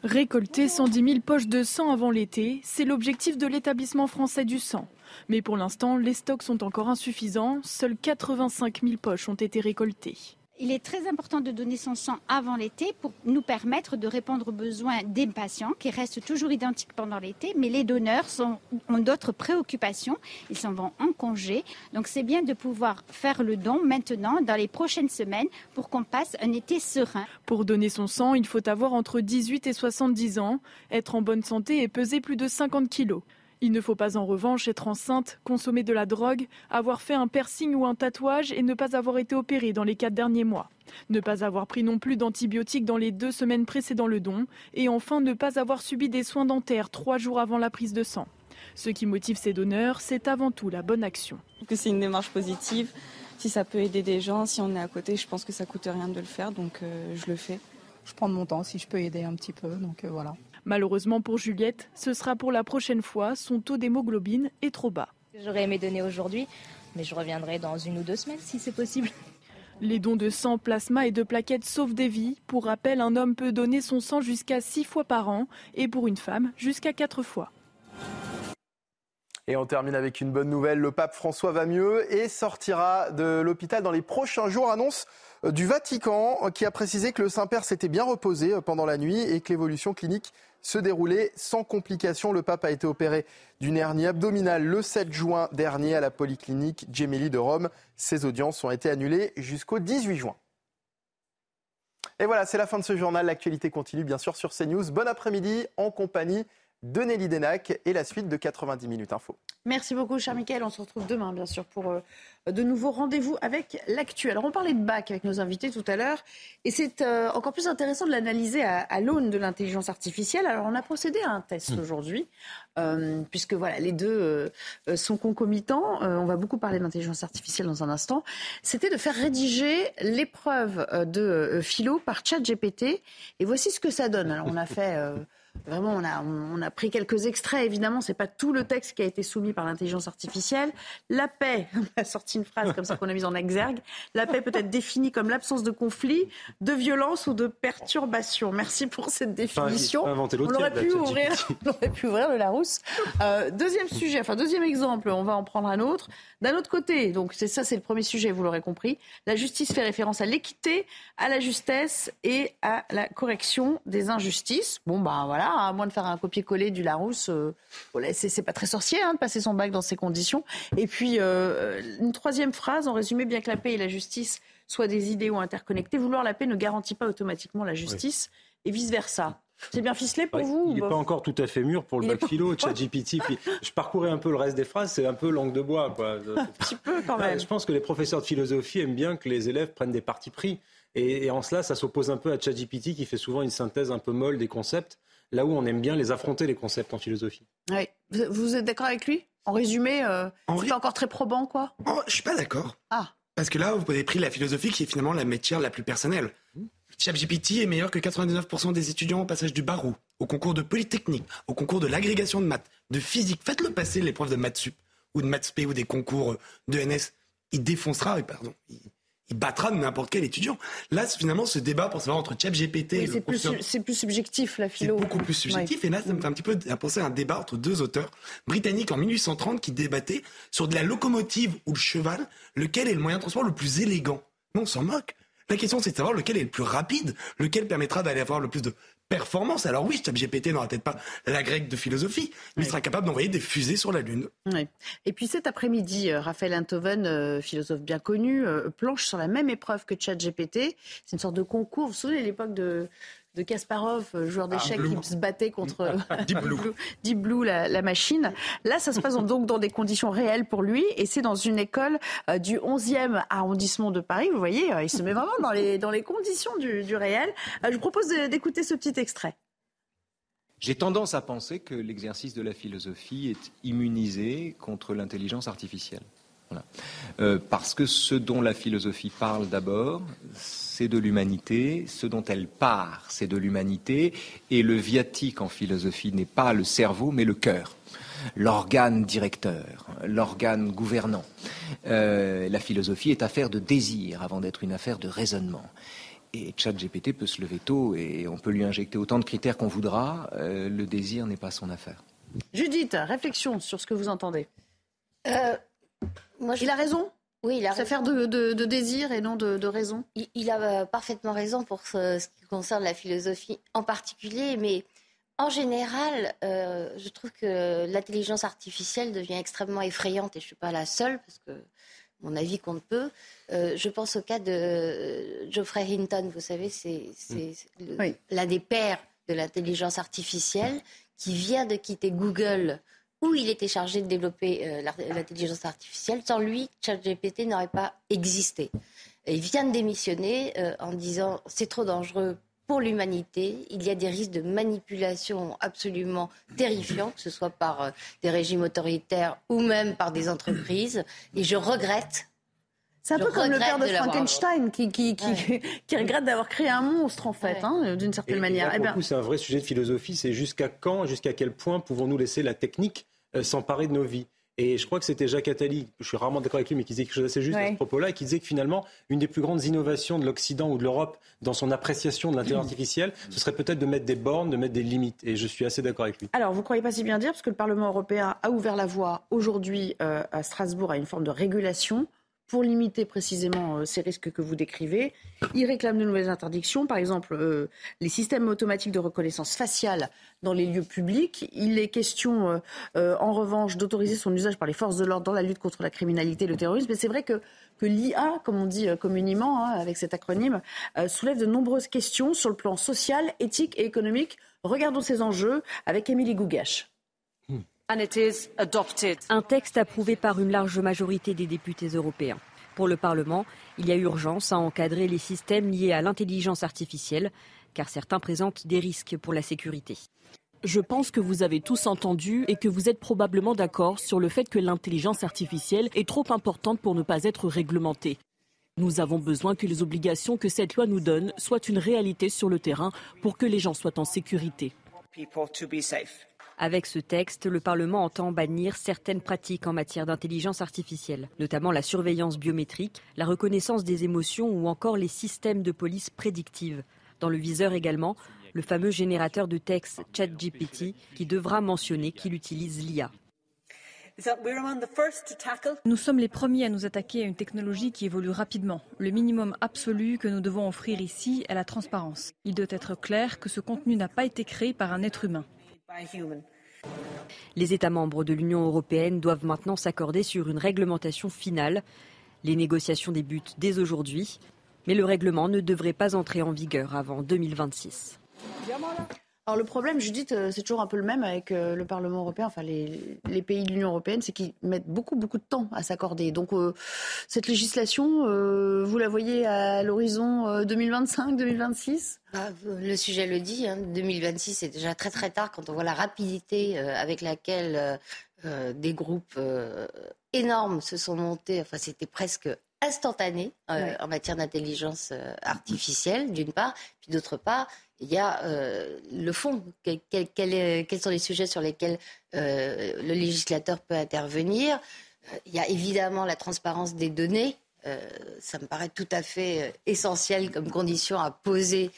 Récolter 110 000 poches de sang avant l'été, c'est l'objectif de l'établissement français du sang. Mais pour l'instant, les stocks sont encore insuffisants. Seules 85 000 poches ont été récoltées. Il est très important de donner son sang avant l'été pour nous permettre de répondre aux besoins des patients qui restent toujours identiques pendant l'été, mais les donneurs ont d'autres préoccupations, ils s'en vont en congé. Donc c'est bien de pouvoir faire le don maintenant, dans les prochaines semaines, pour qu'on passe un été serein. Pour donner son sang, il faut avoir entre 18 et 70 ans, être en bonne santé et peser plus de 50 kilos. Il ne faut pas en revanche être enceinte, consommer de la drogue, avoir fait un piercing ou un tatouage et ne pas avoir été opéré dans les quatre derniers mois. Ne pas avoir pris non plus d'antibiotiques dans les deux semaines précédant le don. Et enfin, ne pas avoir subi des soins dentaires trois jours avant la prise de sang. Ce qui motive ces donneurs, c'est avant tout la bonne action. c'est une démarche positive. Si ça peut aider des gens, si on est à côté, je pense que ça coûte rien de le faire, donc euh, je le fais. Je prends mon temps si je peux aider un petit peu, donc euh, voilà. Malheureusement pour Juliette, ce sera pour la prochaine fois, son taux d'hémoglobine est trop bas. J'aurais aimé donner aujourd'hui, mais je reviendrai dans une ou deux semaines si c'est possible. Les dons de sang, plasma et de plaquettes sauvent des vies. Pour rappel, un homme peut donner son sang jusqu'à 6 fois par an et pour une femme jusqu'à 4 fois. Et on termine avec une bonne nouvelle. Le pape François va mieux et sortira de l'hôpital dans les prochains jours. Annonce euh, du Vatican qui a précisé que le Saint-Père s'était bien reposé euh, pendant la nuit et que l'évolution clinique se déroulait sans complications. Le pape a été opéré d'une hernie abdominale le 7 juin dernier à la polyclinique Gemelli de Rome. Ses audiences ont été annulées jusqu'au 18 juin. Et voilà, c'est la fin de ce journal. L'actualité continue bien sûr sur CNews. Bon après-midi en compagnie de Nelly Denac et la suite de 90 minutes info. Merci beaucoup, cher Michael. On se retrouve demain, bien sûr, pour euh, de nouveaux rendez-vous avec l'actu. Alors, on parlait de bac avec nos invités tout à l'heure, et c'est euh, encore plus intéressant de l'analyser à, l'aune de l'intelligence artificielle. Alors, on a procédé à un test mmh. aujourd'hui, euh, puisque voilà, les deux sont concomitants. on va beaucoup parler d'intelligence artificielle dans un instant. C'était de faire rédiger l'épreuve de philo par ChatGPT, et voici ce que ça donne. Alors, on a fait Vraiment, on a, on a pris quelques extraits. Évidemment, c'est pas tout le texte qui a été soumis par l'intelligence artificielle. La paix, on a sorti une phrase comme ça qu'on a mise en exergue. La paix peut être définie comme l'absence de conflit, de violence ou de perturbation. Merci pour cette définition. on, aurait pu ouvrir, on aurait pu ouvrir le Larousse. Euh, deuxième sujet, enfin deuxième exemple, on va en prendre un autre. D'un autre côté, donc c'est ça, c'est le premier sujet, vous l'aurez compris. La justice fait référence à l'équité, à la justesse et à la correction des injustices. Bon, ben voilà à moins de faire un copier-coller du Larousse, euh, c'est pas très sorcier hein, de passer son bac dans ces conditions. Et puis, euh, une troisième phrase, en résumé, bien que la paix et la justice soient des idéaux interconnectés, vouloir la paix ne garantit pas automatiquement la justice et vice-versa. C'est bien ficelé pour vous Il n'est pas encore tout à fait mûr pour le bac philo, ChatGPT. je parcourais un peu le reste des phrases, c'est un peu langue de bois. Quoi. un petit peu quand même. Je pense que les professeurs de philosophie aiment bien que les élèves prennent des partis pris. Et, et en cela, ça s'oppose un peu à ChatGPT qui fait souvent une synthèse un peu molle des concepts là où on aime bien les affronter, les concepts en philosophie. Oui. Vous êtes d'accord avec lui? En résumé, euh, c'est pas encore très probant, quoi? Oh, Je suis pas d'accord. Ah. Parce que là, vous avez pris la philosophie qui est finalement la matière la plus personnelle. ChatGPT est meilleur que 99% des étudiants au passage du barreau, au concours de polytechnique, au concours de l'agrégation de maths, de physique. Faites-le passer l'épreuve de maths sup ou de maths p ou des concours de NS. Il défoncera, pardon, il battra n'importe quel étudiant. Là, finalement, ce débat pour savoir entre ChatGPT et c'est plus, c'est plus subjectif, la philo. C'est beaucoup plus subjectif. Et là, ça me fait un petit peu penser à un débat entre deux auteurs britanniques en 1830 qui débattaient sur de la locomotive ou le cheval, lequel est le moyen de transport le plus élégant. Non, on s'en moque. La question, c'est de savoir lequel est le plus rapide, lequel permettra d'aller avoir le plus de performance. Alors oui, ChatGPT n'aura peut-être pas la grecque de philosophie, mais il sera capable d'envoyer des fusées sur la Lune. Et puis cet après-midi, euh, Raphaël Enthoven, euh, philosophe bien connu, euh, planche sur la même épreuve que ChatGPT. C'est une sorte de concours. Vous vous souvenez, à l'époque de de Kasparov, euh, joueur d'échecs qui se battait contre Deep Blue, la, machine. Là, ça se passe donc dans des conditions réelles pour lui et c'est dans une école euh, du 11e arrondissement de Paris. Vous voyez, euh, il se met vraiment dans les, dans les conditions du, du réel. je vous propose d'écouter ce petit extrait. J'ai tendance à penser que l'exercice de la philosophie est immunisé contre l'intelligence artificielle. Euh, parce que ce dont la philosophie parle d'abord, c'est de l'humanité, ce dont elle part, c'est de l'humanité, et le viatique en philosophie n'est pas le cerveau, mais le cœur l'organe directeur, l'organe gouvernant. Euh, la philosophie est affaire de désir avant d'être une affaire de raisonnement. Et ChatGPT peut se lever tôt et on peut lui injecter autant de critères qu'on voudra. Euh, le désir n'est pas son affaire. Judith, réflexion sur ce que vous entendez. Moi, Il a raison oui, il a affaire de, de, désir et non de, raison. Il, a euh, parfaitement raison pour ce, qui concerne la philosophie en particulier, mais en général, euh, je trouve que l'intelligence artificielle devient extrêmement effrayante et je ne suis pas la seule parce que mon avis compte peu. Euh, je pense au cas de Geoffrey Hinton, vous savez, c'est mm. l'un des pères de l'intelligence artificielle qui vient de quitter Google où il était chargé de développer euh, l'intelligence artificielle. Sans lui, ChatGPT n'aurait pas existé. il vient de démissionner euh, en disant c'est trop dangereux pour l'humanité. Il y a des risques de manipulation absolument terrifiants, que ce soit par euh, des régimes autoritaires ou même par des entreprises. Et je regrette c'est un peu comme le père de, Frankenstein qui, qui, qui, regrette d'avoir créé un monstre, en fait, hein, d'une certaine manière. Et, eh c'est un vrai sujet de philosophie. C'est jusqu'à quand, jusqu'à quel point pouvons-nous laisser la technique euh, s'emparer de nos vies Et je crois que c'était Jacques Attali, je suis rarement d'accord avec lui, mais qui disait quelque chose d'assez juste à ce propos-là, et qui disait que finalement, une des plus grandes innovations de l'Occident ou de l'Europe dans son appréciation de l'intelligence artificielle, ce serait peut-être de mettre des bornes, de mettre des limites. Et je suis assez d'accord avec lui. Alors, vous ne croyez pas si bien dire, parce que le Parlement européen a ouvert la voie aujourd'hui euh, à Strasbourg à une forme de régulation pour limiter précisément euh, ces risques que vous décrivez. Il réclame de nouvelles interdictions, par exemple euh, les systèmes automatiques de reconnaissance faciale dans les lieux publics. Il est question, euh, en revanche, d'autoriser son usage par les forces de l'ordre dans la lutte contre la criminalité et le terrorisme. Mais c'est vrai que, l'IA, comme on dit communément hein, avec cet acronyme, soulève de nombreuses questions sur le plan social, éthique et économique. Regardons ces enjeux avec Émilie Gougache. Un texte approuvé par une large majorité des députés européens. Pour le Parlement, il y a urgence à encadrer les systèmes liés à l'intelligence artificielle, car certains présentent des risques pour la sécurité. Je pense que vous avez tous entendu et que vous êtes probablement d'accord sur le fait que l'intelligence artificielle est trop importante pour ne pas être réglementée. Nous avons besoin que les obligations que cette loi nous donne soient une réalité sur le terrain pour que les gens soient en sécurité. Avec ce texte, le Parlement entend bannir certaines pratiques en matière d'intelligence artificielle, notamment la surveillance biométrique, la reconnaissance des émotions ou encore les systèmes de police prédictive. Dans le viseur également, le fameux générateur de texte ChatGPT qui devra mentionner qu'il utilise l'IA. Nous sommes les premiers à nous attaquer à une technologie qui évolue rapidement. Le minimum absolu que nous devons offrir ici est la transparence. Il doit être clair que ce contenu n'a pas été créé par un être humain. Les États membres de l'Union européenne doivent maintenant s'accorder sur une réglementation finale. Les négociations débutent dès aujourd'hui, mais le règlement ne devrait pas entrer en vigueur avant 2026. Alors le problème, Judith, euh, c'est toujours un peu le même avec euh, le Parlement européen, enfin les, pays de l'Union européenne, c'est qu'ils mettent beaucoup beaucoup de temps à s'accorder. Donc euh, cette législation, vous la voyez à l'horizon 2025-2026 bah, Le sujet le dit, 2026 hein, c'est déjà très très tard quand on voit la rapidité avec laquelle des groupes énormes se sont montés. Enfin c'était presque instantané en matière d'intelligence artificielle, d'une part, puis d'autre part, il y a euh, le fond. quels sont les sujets sur lesquels euh, le législateur peut intervenir? Euh, Il y a évidemment la transparence des données. ça me paraît tout à fait essentiel comme condition à poser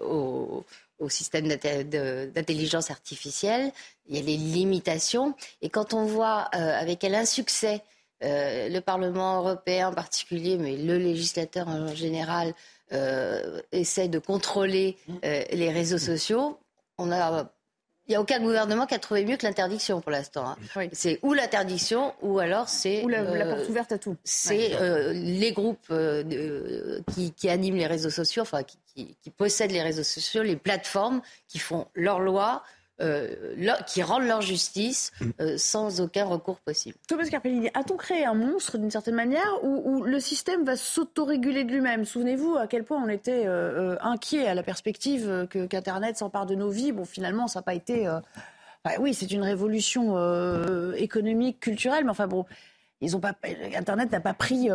au, système d'intelligence artificielle. Il y a les limitations. Et quand on voit avec quel insuccès le Parlement européen en particulier, mais le législateur en général, euh, essaie de contrôler euh, les réseaux sociaux, on a il n'y a aucun gouvernement qui a trouvé mieux que l'interdiction pour l'instant. Hein. C'est ou l'interdiction ou alors c'est ou la, euh, porte ouverte à tout. C'est les groupes qui, qui, animent les réseaux sociaux, enfin qui, qui, possèdent les réseaux sociaux, les plateformes qui font leurs lois, euh, qui rendent leur justice mm. euh, sans aucun recours possible. Thomas Carpellini, a-t-on créé un monstre d'une certaine manière ou, le système va s'autoréguler de lui-même? Souvenez-vous à quel point on était euh, inquiet à la perspective que, qu'Internet s'empare de nos vies. Bon, finalement, ça n'a pas été. Bah oui, c'est une révolution économique, culturelle, mais enfin bon. Ils ont pas, Internet n'a pas pris,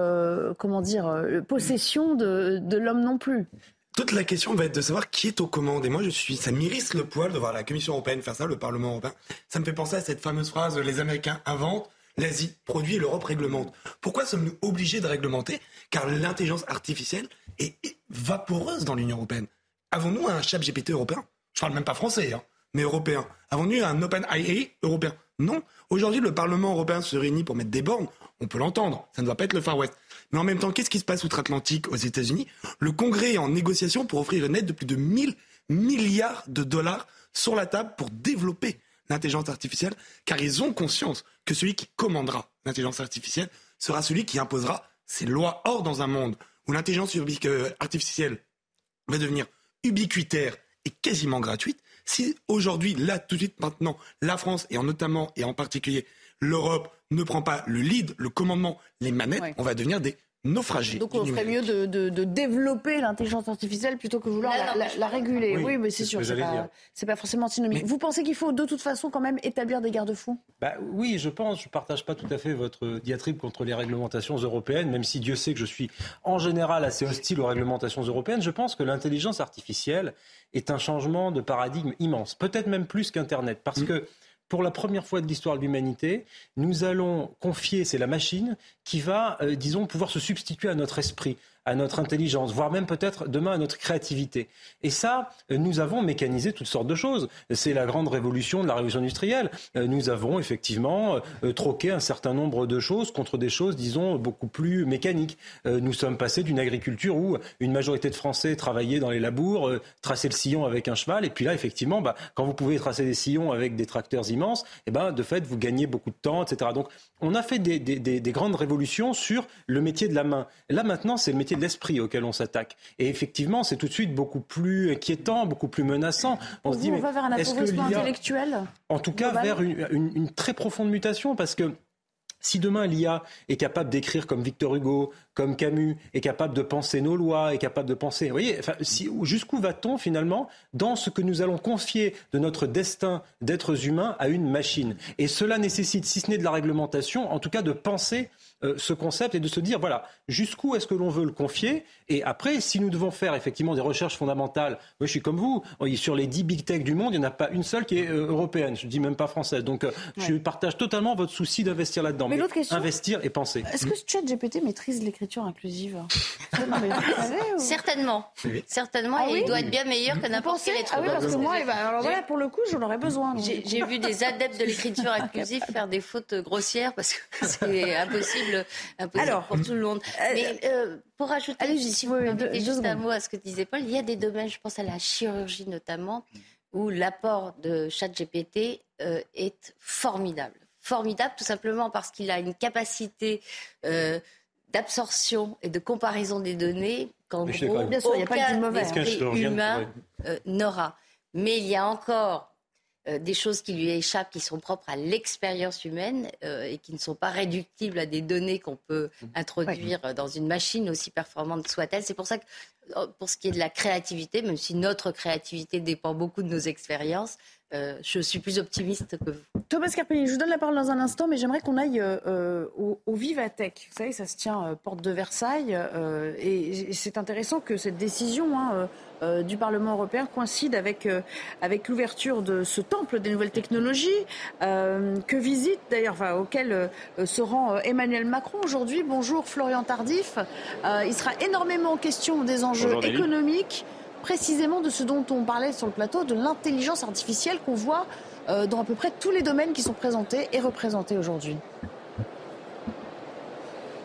comment dire, possession de, de l'homme non plus. Toute la question va être de savoir qui est aux commandes. Et moi, je suis, ça m'irrisse le poil de voir la Commission européenne faire ça, le Parlement européen. Ça me fait penser à cette fameuse phrase les Américains inventent, l'Asie produit et l'Europe réglemente. Pourquoi sommes-nous obligés de réglementer? Car l'intelligence artificielle est vaporeuse dans l'Union européenne. Avons-nous un chat GPT européen? Je parle même pas français, hein, mais européen. Avons-nous un Open IA européen? Non. Aujourd'hui, le Parlement européen se réunit pour mettre des bornes. On peut l'entendre. Ça ne doit pas être le Far West. Mais en même temps, qu'est-ce qui se passe outre-Atlantique aux États-Unis? Le Congrès est en négociation pour offrir une aide de plus de 1000 milliards de dollars sur la table pour développer l'intelligence artificielle, car ils ont conscience que celui qui commandera l'intelligence artificielle sera celui qui imposera ses lois. Or, dans un monde où l'intelligence euh, artificielle va devenir ubiquitaire et quasiment gratuite, si aujourd'hui, là, tout de suite, maintenant, la France, et en notamment et en particulier l'Europe, ne prend pas le lead, le commandement, les manettes, on va devenir des naufragés. Donc on ferait mieux de, développer l'intelligence artificielle plutôt que vouloir la, réguler. Oui, mais c'est sûr, c'est pas, pas, forcément antinomique. Vous pensez qu'il faut de toute façon quand même établir des garde-fous? Bah, Oui, je pense. Je ne partage pas tout à fait votre diatribe contre les réglementations européennes, même si Dieu sait que je suis en général assez hostile aux réglementations européennes. Je pense que l'intelligence artificielle est un changement de paradigme immense, peut-être même plus qu'Internet, parce mm. que pour la première fois de l'histoire de l'humanité, nous allons confier, c'est la machine qui va, euh, disons, pouvoir se substituer à notre esprit à notre intelligence, voire même peut-être demain à notre créativité. Et ça, euh, nous avons mécanisé toutes sortes de choses. C'est la grande révolution de la révolution industrielle. Euh, nous avons effectivement euh, troqué un certain nombre de choses contre des choses, disons, beaucoup plus mécaniques. Nous sommes passés d'une agriculture où une majorité de Français travaillaient dans les labours, traçaient le sillon avec un cheval, et puis là, effectivement, bah, quand vous pouvez tracer des sillons avec des tracteurs immenses, eh ben, de fait, vous gagnez beaucoup de temps, etc. Donc, on a fait des, des, des, des grandes révolutions sur le métier de la main. Là, maintenant, c'est le métier l'esprit auquel on s'attaque. Et effectivement, c'est tout de suite beaucoup plus inquiétant, beaucoup plus menaçant. On, se dit, on va vers un appauvrissement intellectuel En tout cas, vers une, une très profonde mutation, parce que si demain l'IA est capable d'écrire comme Victor Hugo, comme Camus, est capable de penser nos lois, est capable de penser, vous voyez, enfin, si, jusqu'où va-t-on finalement dans ce que nous allons confier de notre destin d'êtres humains à une machine? Et cela nécessite, si ce n'est de la réglementation, en tout cas de penser euh, ce concept et de se dire, voilà, jusqu'où est-ce que l'on veut le confier Et après, si nous devons faire effectivement des recherches fondamentales, moi je suis comme vous, sur les 10 big tech du monde, il n'y en a pas une seule qui est euh, européenne, je ne dis même pas française. Donc euh, je partage totalement votre souci d'investir là-dedans. Mais, l'autre question, investir et penser. Est-ce que ChatGPT maîtrise l'écriture inclusive? Certainement. Certainement, ah il doit être bien meilleur que n'importe quel être Ah oui, parce que moi, alors voilà, pour le coup, j'en aurais besoin. J'ai vu des adeptes de l'écriture inclusive faire des fautes grossières parce que c'est impossible Alors, pour tout le monde. Euh, Mais euh, pour rajouter allez, si vous juste un mot à ce que disait Paul, il y a des domaines, je pense à la chirurgie notamment, où l'apport de ChatGPT euh, est formidable. Formidable tout simplement parce qu'il a une capacité d'absorption et de comparaison des données qu'en gros, bien sûr, il n'y a pas de mauvais humain n'aura. Mais il y a encore euh, des choses qui lui échappent, qui sont propres à l'expérience humaine euh, et qui ne sont pas réductibles à des données qu'on peut mmh. introduire dans une machine aussi performante soit-elle. C'est pour ça que euh, pour ce qui est de la créativité, même si notre créativité dépend beaucoup de nos expériences, je suis plus optimiste que vous. Thomas Carpelli, je vous donne la parole dans un instant, mais j'aimerais qu'on aille au, Vivatech. Vous savez, ça se tient porte de Versailles, et, c'est intéressant que cette décision hein, euh, du Parlement européen coïncide avec, euh, avec l'ouverture de ce temple des nouvelles technologies euh, que visite d'ailleurs, enfin, auquel se rend Emmanuel Macron aujourd'hui. Bonjour Florian Tardif. il sera énormément question des enjeux économiques, précisément de ce dont on parlait sur le plateau, de l'intelligence artificielle qu'on voit dans à peu près tous les domaines qui sont présentés et représentés aujourd'hui.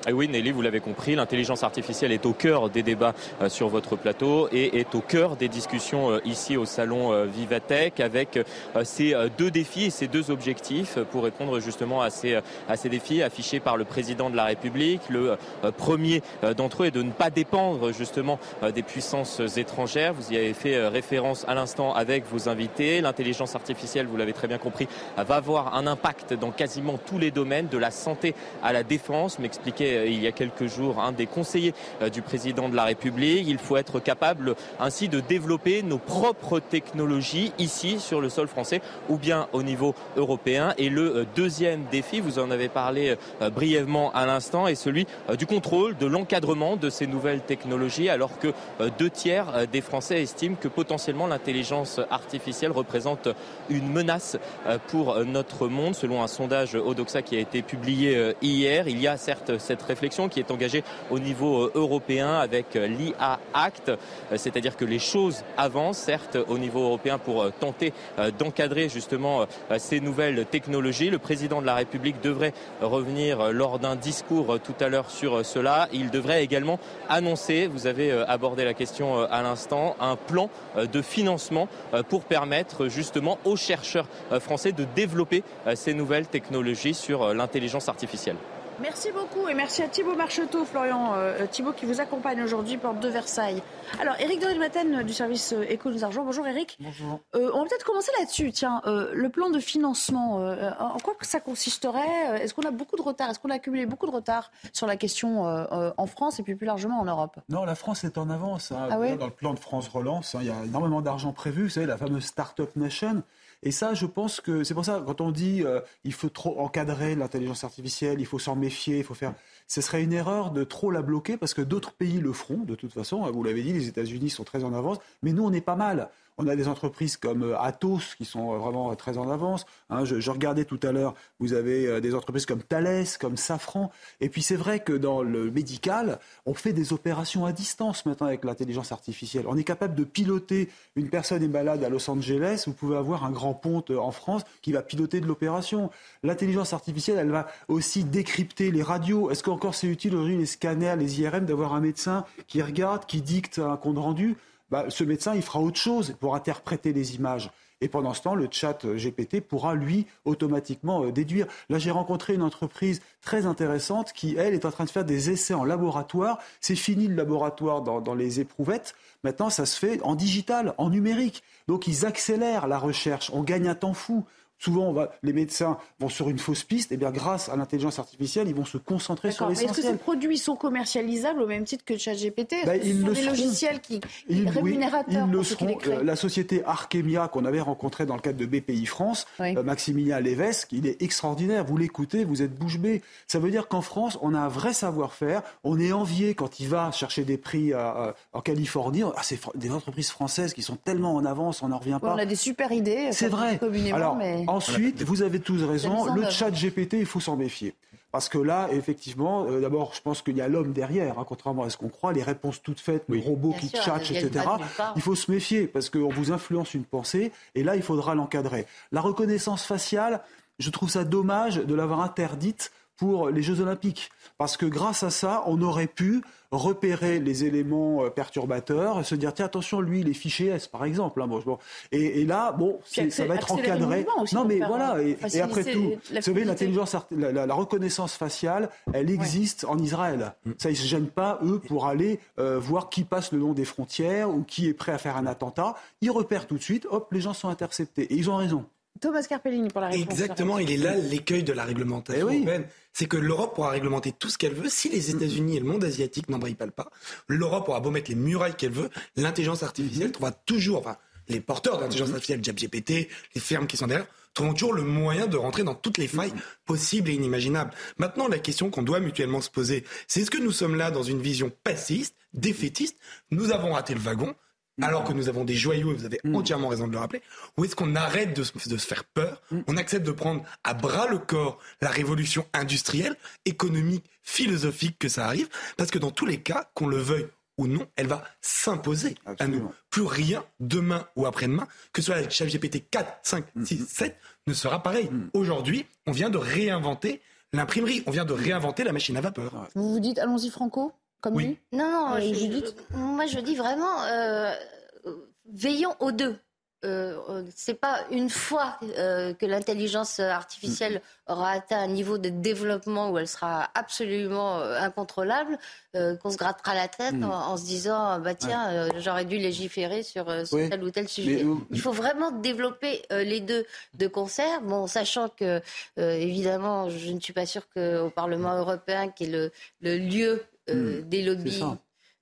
Et oui, Nelly, vous l'avez compris, l'intelligence artificielle est au cœur des débats euh, sur votre plateau et est au cœur des discussions euh, ici au salon euh, Vivatech avec ces deux défis et ces deux objectifs pour répondre justement à ces, à ces défis affichés par le président de la République. Le premier d'entre eux est de ne pas dépendre justement des puissances étrangères. Vous y avez fait référence à l'instant avec vos invités. L'intelligence artificielle, vous l'avez très bien compris, va avoir un impact dans quasiment tous les domaines, de la santé à la défense, m'expliquait euh, il y a quelques jours un des conseillers euh, du président de la République. Il faut être capable ainsi de développer nos propres technologies ici sur le sol français ou bien au niveau européen. Et le euh, deuxième défi, vous en avez parlé brièvement à l'instant, est celui du contrôle, de l'encadrement de ces nouvelles technologies, alors que deux tiers des Français estiment que potentiellement l'intelligence artificielle représente une menace pour notre monde. Selon un sondage Odoxa qui a été publié hier, il y a certes cette réflexion qui est engagée au niveau euh, européen avec euh, l'IA Act, euh, c'est-à-dire que les choses avancent, certes, au niveau européen pour tenter d'encadrer justement ces nouvelles technologies. Le président de la République devrait revenir lors d'un discours tout à l'heure sur cela. Il devrait également annoncer, vous avez abordé la question à l'instant, un plan de financement pour permettre justement aux chercheurs français de développer ces nouvelles technologies sur l'intelligence artificielle. Merci beaucoup et merci à Thibaut Marcheteau, Florian euh, Thibaut qui vous accompagne aujourd'hui, porte de Versailles. Alors, Eric de Maten du service euh, Éco nous argent. Bonjour Eric. Bonjour. Euh, on va peut-être commencer là-dessus. Tiens, le plan de financement, en quoi ça consisterait? Est-ce qu'on a beaucoup de retard? Est-ce qu'on a accumulé beaucoup de retard sur la question en France et puis plus largement en Europe? Non, la France est en avance. Hein. Ah dans le plan de France Relance, hein, il y a énormément d'argent prévu. Vous savez, la fameuse Startup Nation. Et ça, je pense que c'est pour ça, quand on dit euh, il faut trop encadrer l'intelligence artificielle, il faut s'en méfier, il faut faire. Ce serait une erreur de trop la bloquer parce que d'autres pays le feront, de toute façon. Vous l'avez dit, les États-Unis sont très en avance, mais nous, on est pas mal. On a des entreprises comme euh, Atos qui sont vraiment très en avance. Hein. je, regardais tout à l'heure, vous avez des entreprises comme Thales, comme Safran. Et puis c'est vrai que dans le médical, on fait des opérations à distance maintenant avec l'intelligence artificielle. On est capable de piloter une personne est malade à Los Angeles, vous pouvez avoir un grand ponte en France qui va piloter de l'opération. L'intelligence artificielle, elle va aussi décrypter les radios. Est-ce qu'encore c'est utile aujourd'hui les scanners, les IRM d'avoir un médecin qui regarde, qui dicte un compte rendu? Bah, ce médecin, il fera autre chose pour interpréter les images. Et pendant ce temps, le chat GPT pourra, lui, automatiquement euh, déduire. Là, j'ai rencontré une entreprise très intéressante qui, elle, est en train de faire des essais en laboratoire. C'est fini le laboratoire dans, dans les éprouvettes. Maintenant, ça se fait en digital, en numérique. Donc, ils accélèrent la recherche. On gagne un temps fou. Souvent, les médecins vont sur une fausse piste. Et eh bien, grâce à l'intelligence artificielle, ils vont se concentrer sur l'essentiel. Est-ce que ces produits sont commercialialisables au même titre que ChatGPT ben, Ce sont des logiciels qui ils, rémunérateurs le seront. Euh, la société Arkemia qu'on avait rencontrée dans le cadre de BPI France, euh, Maximilien Lévesque, il est extraordinaire. Vous l'écoutez, vous êtes bouche bée. Ça veut dire qu'en France, on a un vrai savoir-faire. On est envié quand il va chercher des prix en Californie. Ah, c'est des entreprises françaises qui sont tellement en avance, on n'en revient pas. On a des super idées. C'est vrai. Alors, mais... Ensuite, vous avez tous raison, le chat GPT, il faut s'en méfier. Parce que là, effectivement, euh, d'abord, je pense qu'il y a l'homme derrière, hein, contrairement à ce qu'on croit, les réponses toutes faites, le robot qui tchatche, etc. Il faut se méfier parce qu'on vous influence une pensée et là, il faudra l'encadrer. La reconnaissance faciale, je trouve ça dommage de l'avoir interdite pour les Jeux Olympiques. Parce que grâce à ça, on aurait pu repérer les éléments euh, perturbateurs et se dire tiens attention lui il est fiché S par exemple hein, et, là bon ça va être encadré. non mais voilà et, après tout vous savez l'intelligence la, reconnaissance faciale elle existe en Israël. Mm. ça ils se gênent pas eux pour aller euh, voir qui passe le long des frontières ou qui est prêt à faire un attentat. Ils repèrent tout de suite hop les gens sont interceptés. Et ils ont raison Thomas Carpellini pour la réponse. Exactement, il est là l'écueil de la réglementation eh européenne. C'est que l'Europe pourra réglementer tout ce qu'elle veut. Si les États-Unis et le monde asiatique n'embrayent pas le pas, l'Europe aura beau mettre les murailles qu'elle veut, l'intelligence artificielle trouvera toujours, enfin, les porteurs d'intelligence artificielle, GPT, les fermes qui sont derrière, trouveront toujours le moyen de rentrer dans toutes les failles possibles et inimaginables. Maintenant, la question qu'on doit mutuellement se poser, c'est est-ce que nous sommes là dans une vision passiste, défaitiste? Nous avons raté le wagon alors que nous avons des joyaux, et vous avez mm. entièrement raison de le rappeler, ou est-ce qu'on arrête de, se faire peur mm. On accepte de prendre à bras le corps la révolution industrielle, économique, philosophique que ça arrive Parce que dans tous les cas, qu'on le veuille ou non, elle va s'imposer à nous. Plus rien, demain ou après-demain, que ce soit avec ChatGPT 4, 5, 6, 7, ne sera pareil. Mm. Aujourd'hui, on vient de réinventer l'imprimerie, on vient de réinventer la machine à vapeur. Vous vous dites, allons-y Franco? Oui. Non, non, je, moi je dis vraiment, euh, veillons aux deux. Euh, c'est pas une fois euh, que l'intelligence artificielle aura atteint un niveau de développement où elle sera absolument euh, incontrôlable qu'on se grattera la tête mm. en, se disant bah tiens j'aurais dû légiférer sur, tel ou tel sujet. Il faut vraiment développer les deux de concert. Bon, sachant que évidemment je ne suis pas sûre qu'au Parlement européen qui est le, le lieu euh, hmm. des lobbies.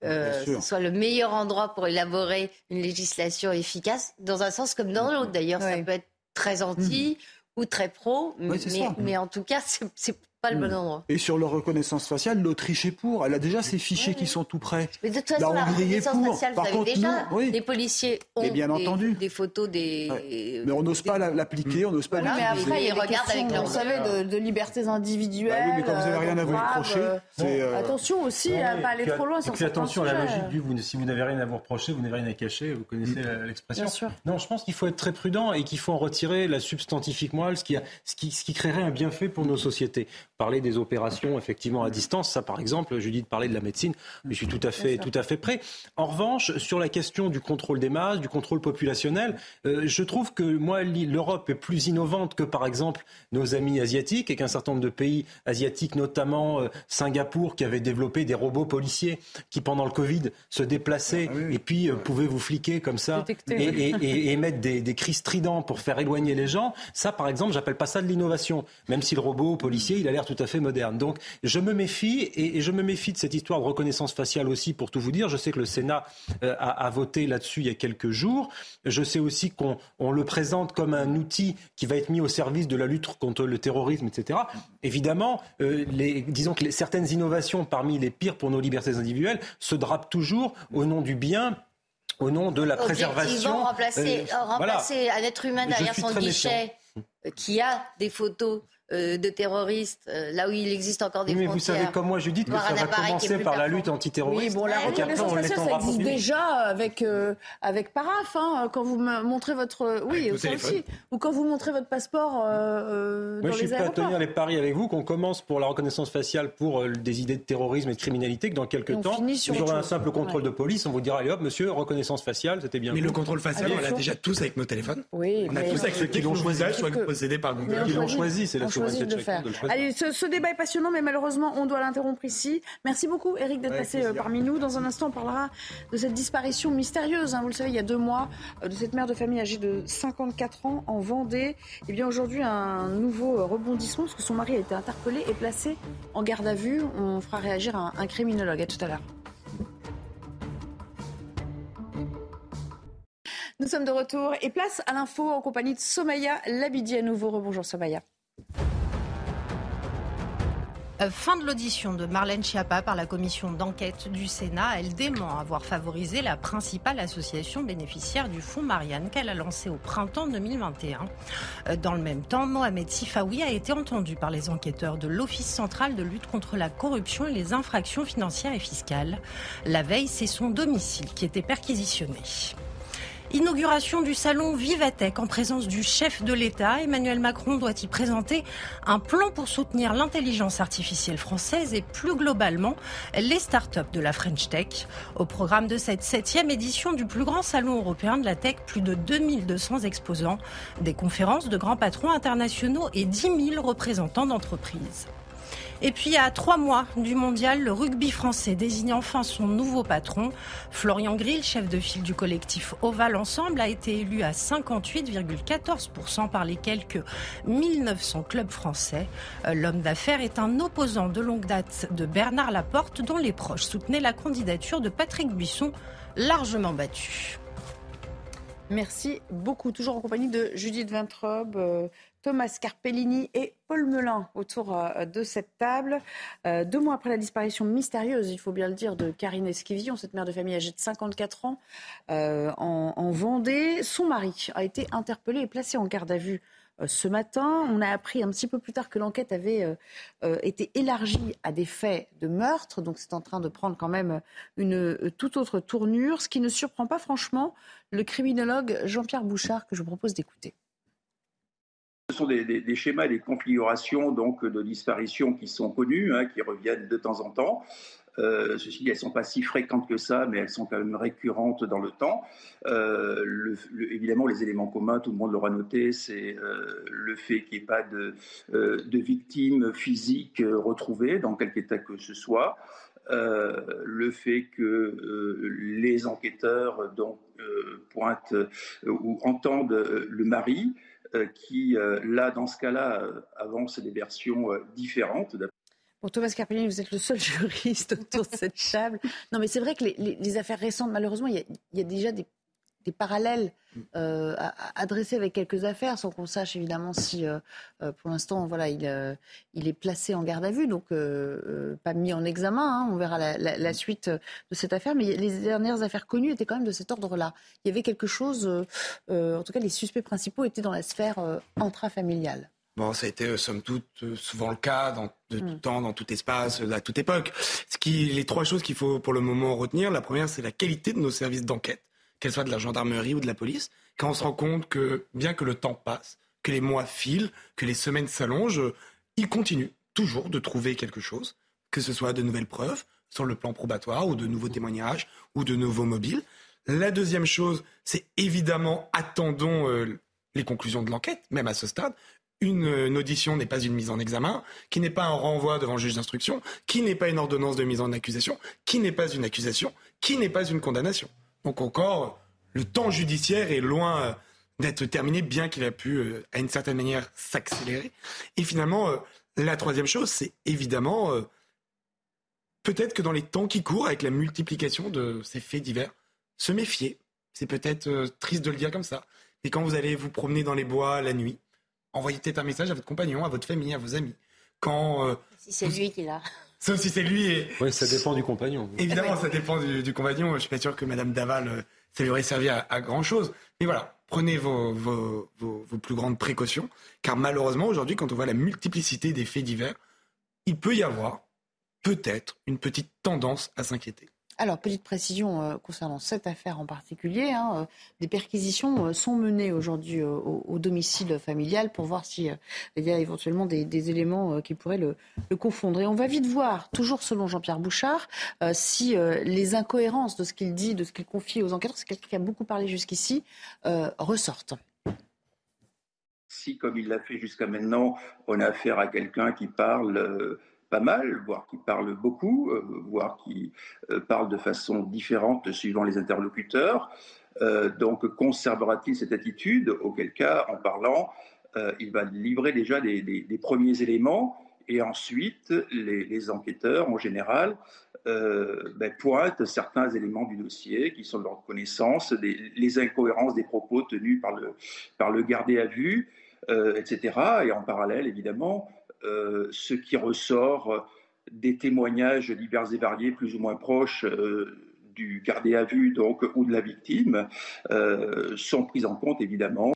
Euh, ce soit le meilleur endroit pour élaborer une législation efficace, dans un sens comme dans l'autre. D'ailleurs, ça peut être très anti hmm. ou très pro, mais, mais, en tout cas, c'est pas le bon hmm. endroit. Et sur la reconnaissance faciale, l'Autriche est pour. Elle a déjà ses fichiers qui sont tout prêts. Mais de toute façon, la, reconnaissance faciale, Par vous avez déjà. Les policiers ont bien des, entendu. des photos des. Mais on n'ose pas l'appliquer, on n'ose pas. Oui, mais après, ils regardent avec leur. Vous savez, de, libertés individuelles. Bah oui, mais quand vous n'avez rien à vous reprocher. Euh, euh, attention aussi à ne pas aller trop loin sur puis attention à la logique du si vous n'avez rien à vous reprocher, vous n'avez rien à cacher. Vous connaissez l'expression. Bien sûr. Non, je pense qu'il faut être très prudent et qu'il faut en retirer la substantifique moelle, ce qui créerait un bienfait pour nos sociétés. Parler des opérations effectivement à distance. Ça, par exemple, Judith parlait de la médecine, mais je suis tout à fait, tout à fait prêt. En revanche, sur la question du contrôle des masses, du contrôle populationnel, euh, je trouve que moi, l'Europe est plus innovante que, par exemple, nos amis asiatiques et qu'un certain nombre de pays asiatiques, notamment euh, Singapour, qui avait développé des robots policiers qui, pendant le Covid, se déplaçaient ah et puis euh, pouvaient vous fliquer comme ça et, et, émettre des, des cris stridents pour faire éloigner les gens. Ça, par exemple, j'appelle pas ça de l'innovation, même si le robot policier, il a l'air tout à fait moderne. Donc je me méfie et, je me méfie de cette histoire de reconnaissance faciale aussi, pour tout vous dire. Je sais que le Sénat euh, a, voté là-dessus il y a quelques jours. Je sais aussi qu'on le présente comme un outil qui va être mis au service de la lutte contre le terrorisme, etc. Évidemment, euh, disons que certaines innovations parmi les pires pour nos libertés individuelles se drapent toujours au nom du bien au nom de la préservation. remplacer, remplacer un être humain derrière son guichet qui a des photos euh, de terroristes, euh, là où il existe encore des oui, mais vous savez comme moi, Judith, que ça va commencer par la lutte antiterroriste. Oui, bon, la reconnaissance faciale, ça existe déjà avec, euh, avec Paraf, hein, quand vous montrez votre... Oui, aussi. Ou quand vous montrez votre passeport euh, moi, dans je suis pas à tenir les paris avec vous qu'on commence pour la reconnaissance faciale pour des idées de terrorisme et de criminalité, que dans quelques temps, vous aurez un simple contrôle de police, on vous dira, allez hop, monsieur, reconnaissance faciale, c'était bien. Mais le contrôle facial, on l'a déjà tous avec nos téléphones. Oui, on a tous avec ceux qui l'ont choisi, soit possédés par Google. Qui l'ont choisi, c'est la souveraineté de faire. Allez, ce, débat est passionnant, mais malheureusement, on doit l'interrompre ici. Merci beaucoup, Eric, d'être passé euh, parmi nous. Dans un instant, on parlera de cette disparition mystérieuse. Hein. vous le savez, il y a deux mois, euh, de cette mère de famille âgée de 54 ans en Vendée. Et eh bien aujourd'hui, un nouveau euh, rebondissement, parce que son mari a été interpellé et placé en garde à vue. On fera réagir un, un criminologue. À tout à l'heure. Nous sommes de retour et place à l'info en compagnie de Somaya Labidi à nouveau. Rebonjour Somaya. Euh, fin de l'audition de Marlène Schiappa par la commission d'enquête du Sénat. Elle dément avoir favorisé la principale association bénéficiaire du fonds Marianne qu'elle a lancé au printemps 2021. Euh, dans le même temps, Mohamed Sifawi a été entendu par les enquêteurs de l'Office central de lutte contre la corruption et les infractions financières et fiscales. La veille, c'est son domicile qui était perquisitionné. Inauguration du salon Vivatech en présence du chef de l'État. Emmanuel Macron doit y présenter un plan pour soutenir l'intelligence artificielle française et plus globalement les start-up de la French Tech. Au programme de cette septième édition du plus grand salon européen de la tech, plus de 2200 exposants, des conférences de grands patrons internationaux et 10 000 représentants d'entreprises. Et puis à trois mois du mondial, le rugby français désigne enfin son nouveau patron. Florian Grill, chef de file du collectif Oval Ensemble, a été élu à 58,14% par les quelques 1900 clubs français. Euh, l'homme d'affaires est un opposant de longue date de Bernard Laporte, dont les proches soutenaient la candidature de Patrick Buisson, largement battu. Merci beaucoup. Toujours en compagnie de Judith Vintrobe, euh, Thomas Carpellini et Paul Melun autour euh, de cette table. Euh, deux mois après la disparition mystérieuse, il faut bien le dire, de Karine Esquivillon, cette mère de famille âgée de 54 ans euh, en, Vendée, son mari a été interpellé et placé en garde à vue ce matin. On a appris un petit peu plus tard que l'enquête avait été élargie à des faits de meurtre, donc c'est en train de prendre quand même une toute autre tournure, ce qui ne surprend pas franchement le criminologue Jean-Pierre Bouchard que je vous propose d'écouter. Ce sont des, schémas et des configurations donc, de disparition qui sont connus, hein, qui reviennent de temps en temps. Euh, ceci dit, elles ne sont pas si fréquentes que ça, mais elles sont quand même récurrentes dans le temps. Euh, évidemment, les éléments communs, tout le monde l'aura noté, c'est euh, le fait qu'il n'y ait pas de, de, victimes physiques retrouvées dans quelque état que ce soit. le fait que les enquêteurs pointent ou entendent le mari, euh, qui, euh, là, dans ce cas-là, euh, avance des versions différentes. Bon, Thomas Carpellini, vous êtes le seul juriste autour de cette table. Non, mais c'est vrai que les, affaires récentes, malheureusement, il y a déjà des des parallèles euh, à, dresser avec quelques affaires, sans qu'on sache évidemment si, euh, euh, pour l'instant, voilà, il, il, est placé en garde à vue, donc pas mis en examen. Hein, on verra la, suite de cette affaire. Mais les dernières affaires connues étaient quand même de cet ordre-là. Il y avait quelque chose, en tout cas, les suspects principaux étaient dans la sphère intrafamiliale. Bon, ça a été somme toute souvent le cas dans de tout mm. temps, dans tout espace, à toute époque. Ce qui, les trois choses qu'il faut pour le moment retenir, la première, c'est la qualité de nos services d'enquête qu'elle soit de la gendarmerie ou de la police, quand on se rend compte que bien que le temps passe, que les mois filent, que les semaines s'allongent, ils continuent toujours de trouver quelque chose, que ce soit de nouvelles preuves sur le plan probatoire ou de nouveaux témoignages ou de nouveaux mobiles. La deuxième chose, c'est évidemment attendons euh, les conclusions de l'enquête, même à ce stade. Une, une audition n'est pas une mise en examen, qui n'est pas un renvoi devant le juge d'instruction, qui n'est pas une ordonnance de mise en accusation, qui n'est pas une accusation, qui n'est pas une condamnation. Donc encore, le temps judiciaire est loin euh, d'être terminé, bien qu'il a pu, euh, à une certaine manière, s'accélérer. Et finalement, euh, la troisième chose, c'est évidemment peut-être que dans les temps qui courent, avec la multiplication de ces faits divers, se méfier. C'est peut-être triste de le dire comme ça. Mais quand vous allez vous promener dans les bois la nuit, envoyez peut-être un message à votre compagnon, à votre famille, à vos amis. Quand si c'est lui qui l'a. Sauf si c'est lui. Oui, ça dépend du compagnon. Évidemment, ça dépend du, compagnon. Je suis pas sûr que Madame Daval euh, ça lui aurait servi à, grand chose. Mais voilà, prenez vos, vos, plus grandes précautions, car malheureusement, aujourd'hui, quand on voit la multiplicité des faits divers, il peut y avoir peut-être une petite tendance à s'inquiéter. Alors, petite précision euh, concernant cette affaire en particulier, hein, euh, des perquisitions euh, sont menées aujourd'hui au, domicile familial pour voir s'il y a éventuellement des, éléments qui pourraient le, confondre. Et on va vite voir, toujours selon Jean-Pierre Bouchard, si les incohérences de ce qu'il dit, de ce qu'il confie aux enquêteurs, c'est quelqu'un qui a beaucoup parlé jusqu'ici, ressortent. Si, comme il l'a fait jusqu'à maintenant, on a affaire à quelqu'un qui parle pas mal, voire qui parle beaucoup, euh, voire qui euh, parle de façon différente suivant les interlocuteurs. Euh, donc conservera-t-il cette attitude? Auquel cas, en parlant, il va livrer déjà des, premiers éléments et ensuite les, enquêteurs en général ben, pointent certains éléments du dossier qui sont de leur connaissance, les incohérences des propos tenus par le, par le gardé à vue, etc. Et en parallèle, évidemment, ce qui ressort des témoignages divers et variés, plus ou moins proches euh, du gardé à vue donc, ou de la victime, euh, sont pris en compte évidemment.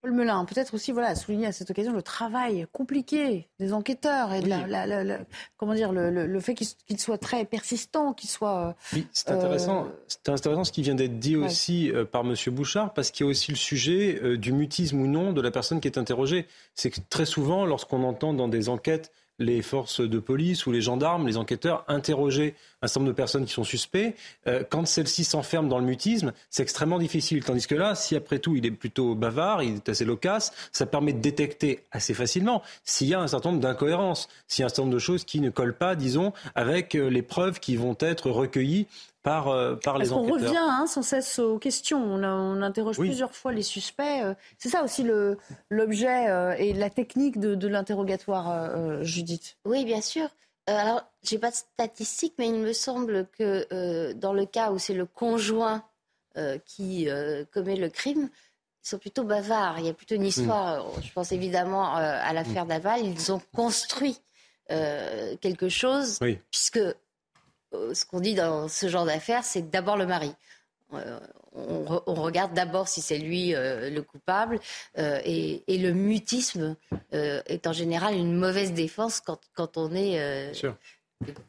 Paul Melun, peut-être aussi voilà, souligner à cette occasion le travail compliqué des enquêteurs et la, comment dire, le, fait qu'ils soient très persistants, qu'ils soient. Oui, c'est intéressant, c'est intéressant ce qui vient d'être dit aussi par M. Bouchard, parce qu'il y a aussi le sujet du mutisme ou non de la personne qui est interrogée. C'est que très souvent, lorsqu'on entend dans des enquêtes les forces de police ou les gendarmes, les enquêteurs, interroger un certain nombre de personnes qui sont suspects. Euh, quand celles-ci s'enferment dans le mutisme, c'est extrêmement difficile. Tandis que là, si après tout il est plutôt bavard, il est assez loquace, ça permet de détecter assez facilement s'il y a un certain nombre d'incohérences, s'il y a un certain nombre de choses qui ne collent pas, disons, avec euh, les preuves qui vont être recueillies par, euh, par les enquêteurs. On revient hein, sans cesse aux questions. On, interroge plusieurs fois les suspects. C'est ça aussi l'objet et la technique de, de l'interrogatoire, Judith. Oui, bien sûr. Euh, alors, j'ai pas de statistiques, mais il me semble que euh, dans le cas où c'est le conjoint euh, qui commet le crime, ils sont plutôt bavards. Il y a plutôt une histoire. Hmm. Je pense évidemment à l'affaire hmm. Daval. Ils ont construit quelque chose, puisque ce qu'on dit dans ce genre d'affaires, c'est d'abord le mari on, regarde d'abord si c'est lui euh, le coupable. Euh, et, le mutisme euh, est en général une mauvaise défense quand, on est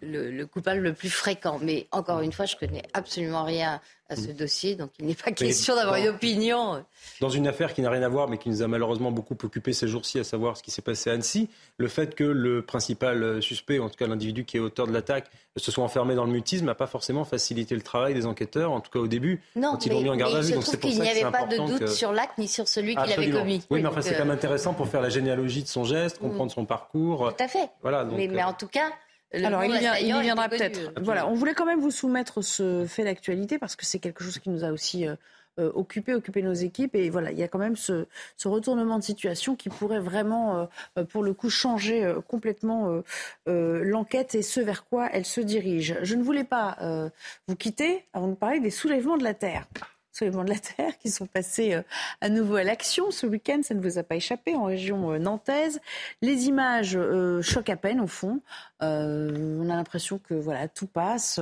le, coupable le plus fréquent. Mais encore une fois, je connais absolument rien à ce mm. dossier, donc il n'est pas question d'avoir une opinion. Dans une affaire qui n'a rien à voir, mais qui nous a malheureusement beaucoup occupé ces jours-ci, à savoir ce qui s'est passé à Annecy, le fait que le principal suspect, en tout cas l'individu qui est auteur de l'attaque, se soit enfermé dans le mutisme n'a pas forcément facilité le travail des enquêteurs, en tout cas au début, non, quand ils l'ont mis en garde à vue. Donc c'est qu'il n'y avait pas de doute sur l'acte ni sur celui qui l'avait commis. Oui, mais enfin c'est quand même intéressant pour faire la généalogie de son geste, comprendre mm. son parcours. Tout à fait. Voilà, mais, mais en tout cas, alors, il, y viendra peut-être. Voilà, on voulait quand même vous soumettre ce fait d'actualité parce que c'est quelque chose qui nous a aussi euh, euh, occupé, occupé nos équipes. Et voilà, il y a quand même ce, retournement de situation qui pourrait vraiment, euh, pour le coup, changer complètement l'enquête et ce vers quoi elle se dirige. Je ne voulais pas vous quitter avant de parler des soulèvements de la Terre soulèvements de la Terre qui sont passés euh, à nouveau à l'action ce week-end. Ça ne vous a pas échappé en région euh, nantaise. Les images euh, choquent à peine au fond. on a l'impression que voilà tout passe.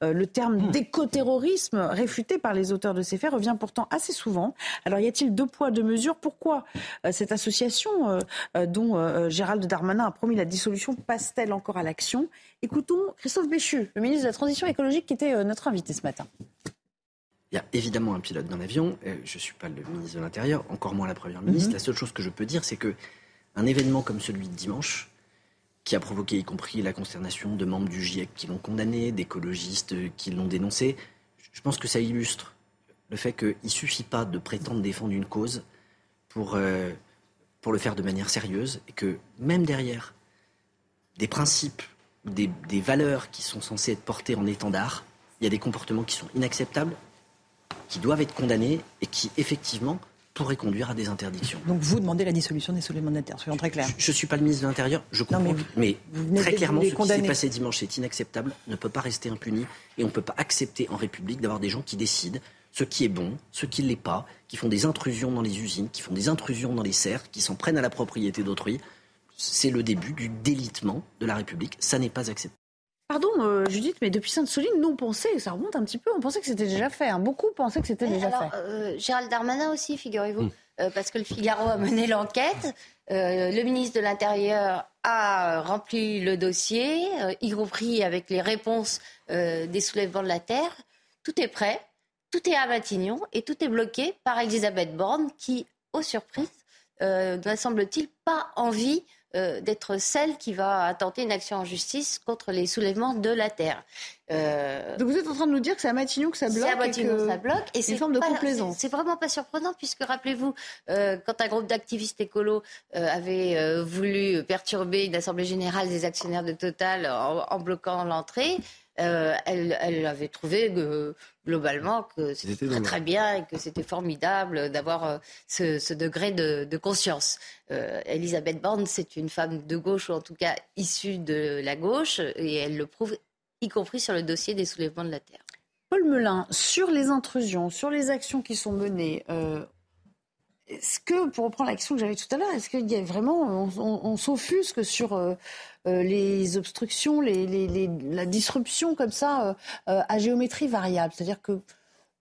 le terme d'écoterrorisme réfuté par les auteurs de ces faits revient pourtant assez souvent. Alors y a-t-il deux poids deux mesures? Pourquoi cette association dont Gérald Darmanin a promis la dissolution passe-t-elle encore à l'action? Écoutons Christophe Béchu, le ministre de la Transition écologique, qui était notre invité ce matin. Il y a évidemment un pilote dans l'avion. Euh, je ne suis pas le ministre de l'Intérieur, encore moins la Première ministre. Mhm. La seule chose que je peux dire, c'est que un événement comme celui de dimanche, qui a provoqué y compris la consternation de membres du GIEC qui l'ont condamné, d'écologistes qui l'ont dénoncé, je pense que ça illustre le fait qu'il ne suffit pas de prétendre défendre une cause pour, euh, pour le faire de manière sérieuse, et que même derrière des principes, des, des valeurs qui sont censées être portées en étendard, il y a des comportements qui sont inacceptables, qui doivent être condamnés et qui, effectivement, pourraient conduire à des interdictions. Donc vous demandez la dissolution des soulèvements de soyons très clairs. Je ne suis pas le ministre de l'Intérieur, je comprends. mais, très clairement, ce qui s'est passé dimanche est inacceptable, ne peut pas rester impuni, et on ne peut pas accepter en République d'avoir des gens qui décident ce qui est bon, ce qui ne l'est pas, qui font des intrusions dans les usines, qui font des intrusions dans les serres, qui s'en prennent à la propriété d'autrui. C'est le début du délitement de la République. Ça n'est pas acceptable. Pardon, euh, Judith, mais depuis Sainte-Soline, nous, on pensait, ça remonte un petit peu, on pensait que c'était déjà fait. Hein. Beaucoup pensaient que c'était déjà fait. Euh, Gérald Darmanin aussi, figurez-vous, hmm. euh, parce que le Figaro a mené l'enquête. le ministre de l'Intérieur a rempli le dossier, y compris avec les réponses des soulèvements de la Terre. Tout est prêt, tout est à Matignon et tout est bloqué par Elisabeth Borne qui, aux surprises, n'a semble-t-il pas envie euh, d'être celle qui va tenter une action en justice contre les soulèvements de la terre. Euh, Donc vous êtes en train de nous dire que c'est à Matignon que ça bloque C'est à Matignon que ça bloque. Et c'est une forme de complaisance. C'est vraiment pas surprenant puisque rappelez-vous, euh, quand un groupe d'activistes écolos avait voulu perturber une assemblée générale des actionnaires de Total en bloquant l'entrée, euh, elle, avait trouvé globalement que c'était très, très, bien et que c'était formidable d'avoir euh, ce, degré de, conscience. Euh, Elisabeth Borne, c'est une femme de gauche, ou en tout cas issue de la gauche, et elle le prouve, y compris sur le dossier des soulèvements de la Terre. Paul Melun, sur les intrusions, sur les actions qui sont menées, est-ce que, pour reprendre l'action que j'avais tout à l'heure, est-ce qu'il y a vraiment, on, s'offusque sur euh, euh, les obstructions, la disruption comme ça euh, à géométrie variable C'est-à-dire que,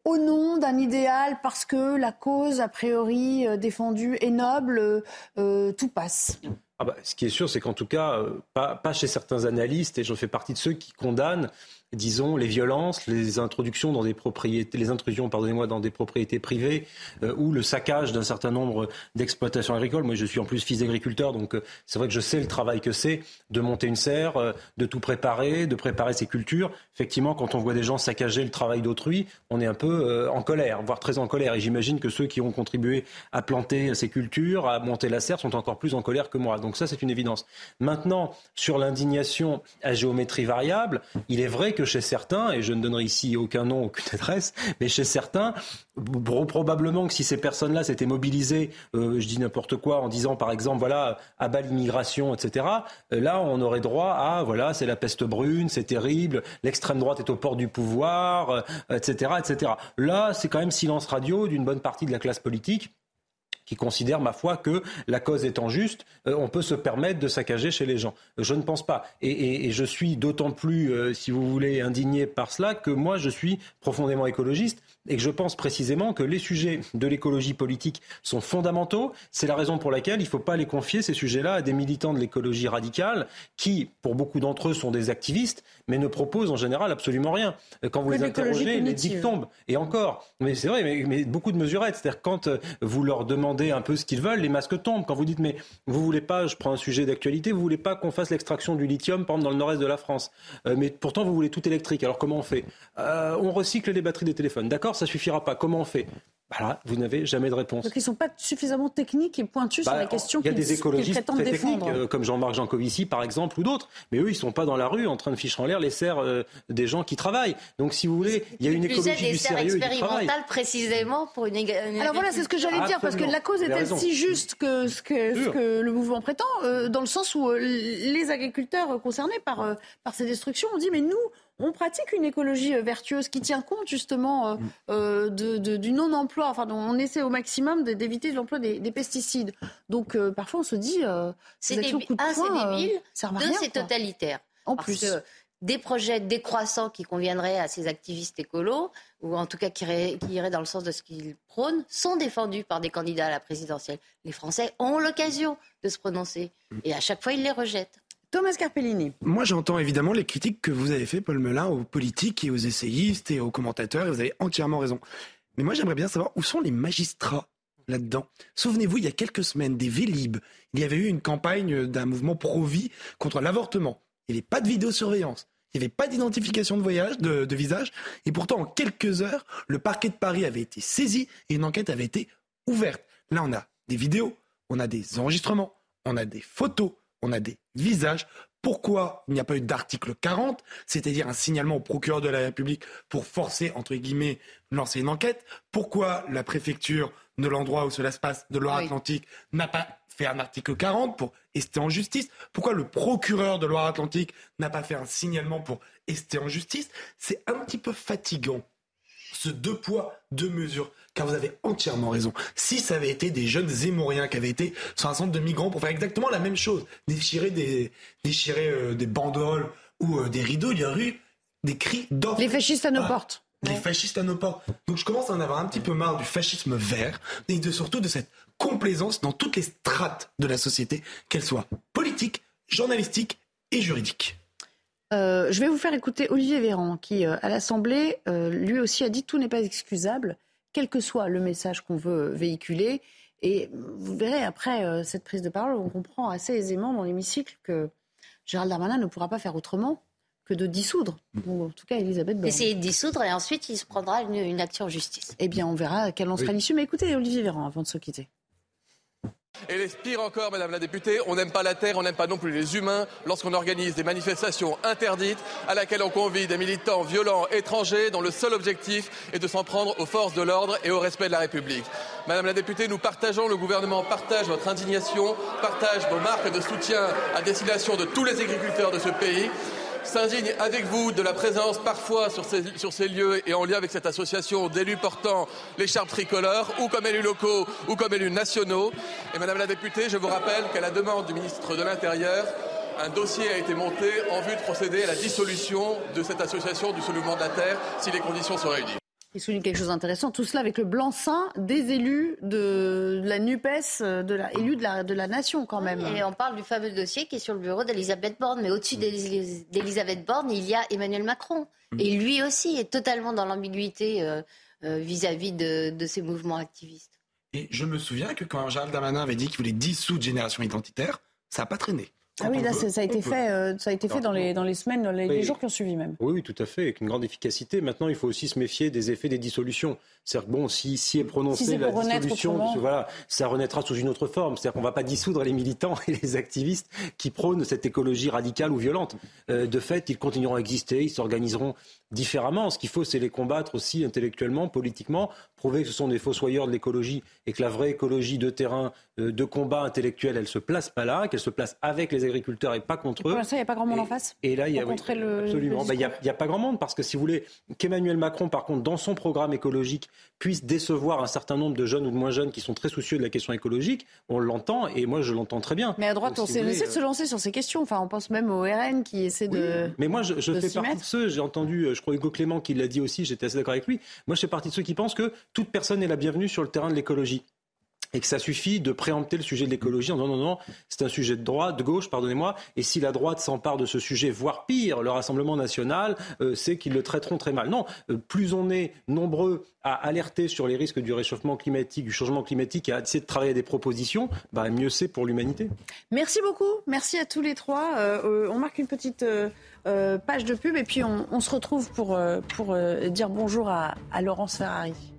au nom d'un idéal, parce que la cause a priori défendue est noble, tout passe. Ah bah, ce qui est sûr, c'est qu'en tout cas, pas, pas, chez certains analystes, et j'en fais partie de ceux qui condamnent disons, les violences, les introductions dans des propriétés, les intrusions, pardonnez-moi, dans des propriétés privées, euh, ou le saccage d'un certain nombre d'exploitations agricoles. Moi, je suis en plus fils d'agriculteur, donc euh, c'est vrai que je sais le travail que c'est de monter une serre, euh, de tout préparer, de préparer ses cultures. Effectivement, quand on voit des gens saccager le travail d'autrui, on est un peu en colère, voire très en colère. Et j'imagine que ceux qui ont contribué à planter ces cultures, à monter la serre, sont encore plus en colère que moi. Donc ça, c'est une évidence. Maintenant, sur l'indignation à géométrie variable, il est vrai que que chez certains, et je ne donnerai ici aucun nom, aucune adresse, mais chez certains, probablement que si ces personnes-là s'étaient mobilisées, euh, je dis n'importe quoi, en disant par exemple, voilà, à bas l'immigration, etc., euh, là, on aurait droit à, voilà, c'est la peste brune, c'est terrible, l'extrême droite est au port du pouvoir, etc., euh, etc. Là, c'est quand même silence radio d'une bonne partie de la classe politique qui considère, ma foi, que la cause étant juste, euh, on peut se permettre de saccager chez les gens. Je ne pense pas. Et, je suis d'autant plus, euh, si vous voulez, indigné par cela que moi, je suis profondément écologiste et que je pense précisément que les sujets de l'écologie politique sont fondamentaux. C'est la raison pour laquelle il ne faut pas les confier, ces sujets-là, à des militants de l'écologie radicale qui, pour beaucoup d'entre eux, sont des activistes, mais ne proposent en général absolument rien. Quand vous les interrogez, les dictes tombent. Et encore, mais c'est vrai, mais, mais, beaucoup de mesurettes. C'est-à-dire quand euh, vous leur demandez un peu ce qu'ils veulent, les masques tombent. Quand vous dites, mais vous voulez pas, je prends un sujet d'actualité, vous voulez pas qu'on fasse l'extraction du lithium, par exemple, dans le nord-est de la France. Euh, mais pourtant, vous voulez tout électrique. Alors comment on fait? Euh, On recycle les batteries des téléphones. D'accord, ça suffira pas. Comment on fait? Voilà, vous n'avez jamais de réponse. Donc ils ne sont pas suffisamment techniques et pointus sur bah, la question Il y a des écologistes très techniques, euh, comme Jean-Marc Jancovici par exemple, ou d'autres, mais eux, ils ne sont pas dans la rue en train de ficher en l'air les serres euh, des gens qui travaillent. Donc si vous voulez, il y a une écologie du sérieux et du travail. précisément pour une, Alors voilà, c'est ce que j'allais dire, parce que la cause est-elle si juste que ce que, le mouvement prétend, euh, dans le sens où les agriculteurs concernés par, par ces destructions ont dit, mais nous, on pratique une écologie euh, vertueuse qui tient compte justement euh, mm. euh, de, du non-emploi. Enfin, on essaie au maximum d'éviter l'emploi des, pesticides. Donc parfois on se dit, c'est des, un, c'est débile, deux, c'est totalitaire. En plus. Que des projets décroissants qui conviendraient à ces activistes écolos, ou en tout cas qui iraient, dans le sens de ce qu'ils prônent, sont défendus par des candidats à la présidentielle. Les Français ont l'occasion de se prononcer, mm. et à chaque fois ils les rejettent. Thomas Carpellini. Moi, j'entends évidemment les critiques que vous avez fait, Paul Melun, aux politiques et aux essayistes et aux commentateurs, et vous avez entièrement raison. Mais moi, j'aimerais bien savoir où sont les magistrats là-dedans. Souvenez-vous, il y a quelques semaines, des Vélib, il y avait eu une campagne d'un mouvement pro-vie contre l'avortement. Il n'y avait pas de vidéosurveillance. Il n'y avait pas d'identification de voyage, de, de, visage. Et pourtant, en quelques heures, le parquet de Paris avait été saisi et une enquête avait été ouverte. Là, on a des vidéos, on a des enregistrements, on a des photos, on a des visages. Pourquoi il n'y a pas eu d'article 40, c'est-à-dire un signalement au procureur de la République pour forcer, entre guillemets, lancer une enquête? Pourquoi la préfecture de l'endroit où cela se passe, de Loire-Atlantique, n'a pas fait un article 40 pour ester en justice? Pourquoi le procureur de Loire-Atlantique n'a pas fait un signalement pour ester en justice? C'est un petit peu fatigant ce deux poids, deux mesures. Car vous avez entièrement raison. Si ça avait été des jeunes zémoriens qui avaient été sur un centre de migrants pour faire exactement la même chose, déchirer des, déchirer, euh, des banderoles ou des rideaux, il y aurait eu des cris d'ordre. Les fascistes à nos portes. Les fascistes à nos portes. Donc je commence à en avoir un petit peu marre du fascisme vert et de, surtout de cette complaisance dans toutes les strates de la société, qu'elles soient politiques, journalistiques et juridiques. Euh, je vais vous faire écouter Olivier Véran, qui, euh, à l'Assemblée, euh, lui aussi a dit tout n'est pas excusable, quel que soit le message qu'on veut véhiculer. Et vous verrez, après cette prise de parole, on comprend assez aisément dans l'hémicycle que Gérald Darmanin ne pourra pas faire autrement que de dissoudre, ou en tout cas Elisabeth Borne. Essayer de dissoudre et ensuite il se prendra une, action en justice. Eh bien, on verra quelle en sera l'issue. Mais écoutez Olivier Véran avant de se quitter. Et les encore, Madame la députée, on n'aime pas la terre, on n'aime pas non plus les humains lorsqu'on organise des manifestations interdites à laquelle on convie des militants violents étrangers dont le seul objectif est de s'en prendre aux forces de l'ordre et au respect de la République. Madame la députée, nous partageons, le gouvernement partage votre indignation, partage vos marques de soutien à destination de tous les agriculteurs de ce pays s'indigne avec vous de la présence parfois sur ces, lieux et en lien avec cette association d'élus portant l'écharpe tricolore, ou comme élus locaux, ou comme élus nationaux. Et Madame la députée, je vous rappelle qu'à la demande du ministre de l'Intérieur, un dossier a été monté en vue de procéder à la dissolution de cette association du soulèvement de la terre si les conditions sont réunies. Il souligne quelque chose d'intéressant. Tout cela avec le blanc-seing des élus de la NUPES, de la, élus de la, de la nation quand même. et on parle du fameux dossier qui est sur le bureau d'Elisabeth Borne. Mais au-dessus d'Elisabeth Borne, il y a Emmanuel Macron. Mm. Et lui aussi est totalement dans l'ambiguïté euh, euh, vis-à-vis de, de ces mouvements activistes. Et je me souviens que quand Gérald Darmanin avait dit qu'il voulait dissoudre Génération Identitaire, ça n'a pas traîné. Ah oui, là, ça a été fait, euh, ça a été fait dans les, dans les semaines, dans les, jours qui ont suivi même. Oui, oui, tout à fait, avec une grande efficacité. Maintenant, il faut aussi se méfier des effets des dissolutions. C'est-à-dire bon, si, si est prononcée la dissolution, voilà, ça renaîtra sous une autre forme. C'est-à-dire qu'on ne va pas dissoudre les militants et les activistes qui prônent cette écologie radicale ou violente. Euh, de fait, ils continueront à exister, ils s'organiseront différemment. Ce qu'il faut, c'est les combattre aussi intellectuellement, politiquement, prouver que ce sont des fossoyeurs de l'écologie et que la vraie écologie de terrain, euh, de combat intellectuel, elle se place pas là, qu'elle se place avec les agriculteurs et pas contre eux. Pour l'instant, il n'y a pas grand monde en face. Et là, il y a absolument. Bah, il n'y a, pas grand monde parce que si vous voulez qu'Emmanuel Macron, par contre, dans son programme écologique, puisse décevoir un certain nombre de jeunes ou de moins jeunes qui sont très soucieux de la question écologique, on l'entend et moi je l'entends très bien. Mais à droite, on essaie de se lancer sur ces questions. Enfin, on pense même au RN qui essaie de. Mais moi, je, fais partie de ceux. J'ai entendu, euh, je crois Hugo Clément qui l'a dit aussi. J'étais assez d'accord avec lui. Moi, je fais partie de ceux qui pensent que toute personne est la bienvenue sur le terrain de l'écologie et que ça suffit de préempter le sujet de l'écologie en disant non, non, non, c'est un sujet de droite, de gauche, pardonnez-moi, et si la droite s'empare de ce sujet, voire pire, le Rassemblement national, euh, c'est qu'ils le traiteront très mal. Non, euh, plus on est nombreux à alerter sur les risques du réchauffement climatique, du changement climatique, et à essayer de travailler des propositions, bah, mieux c'est pour l'humanité. Merci beaucoup, merci à tous les trois. Euh, on marque une petite page de pub et puis on, se retrouve pour, pour dire bonjour à, à Laurence Ferrari.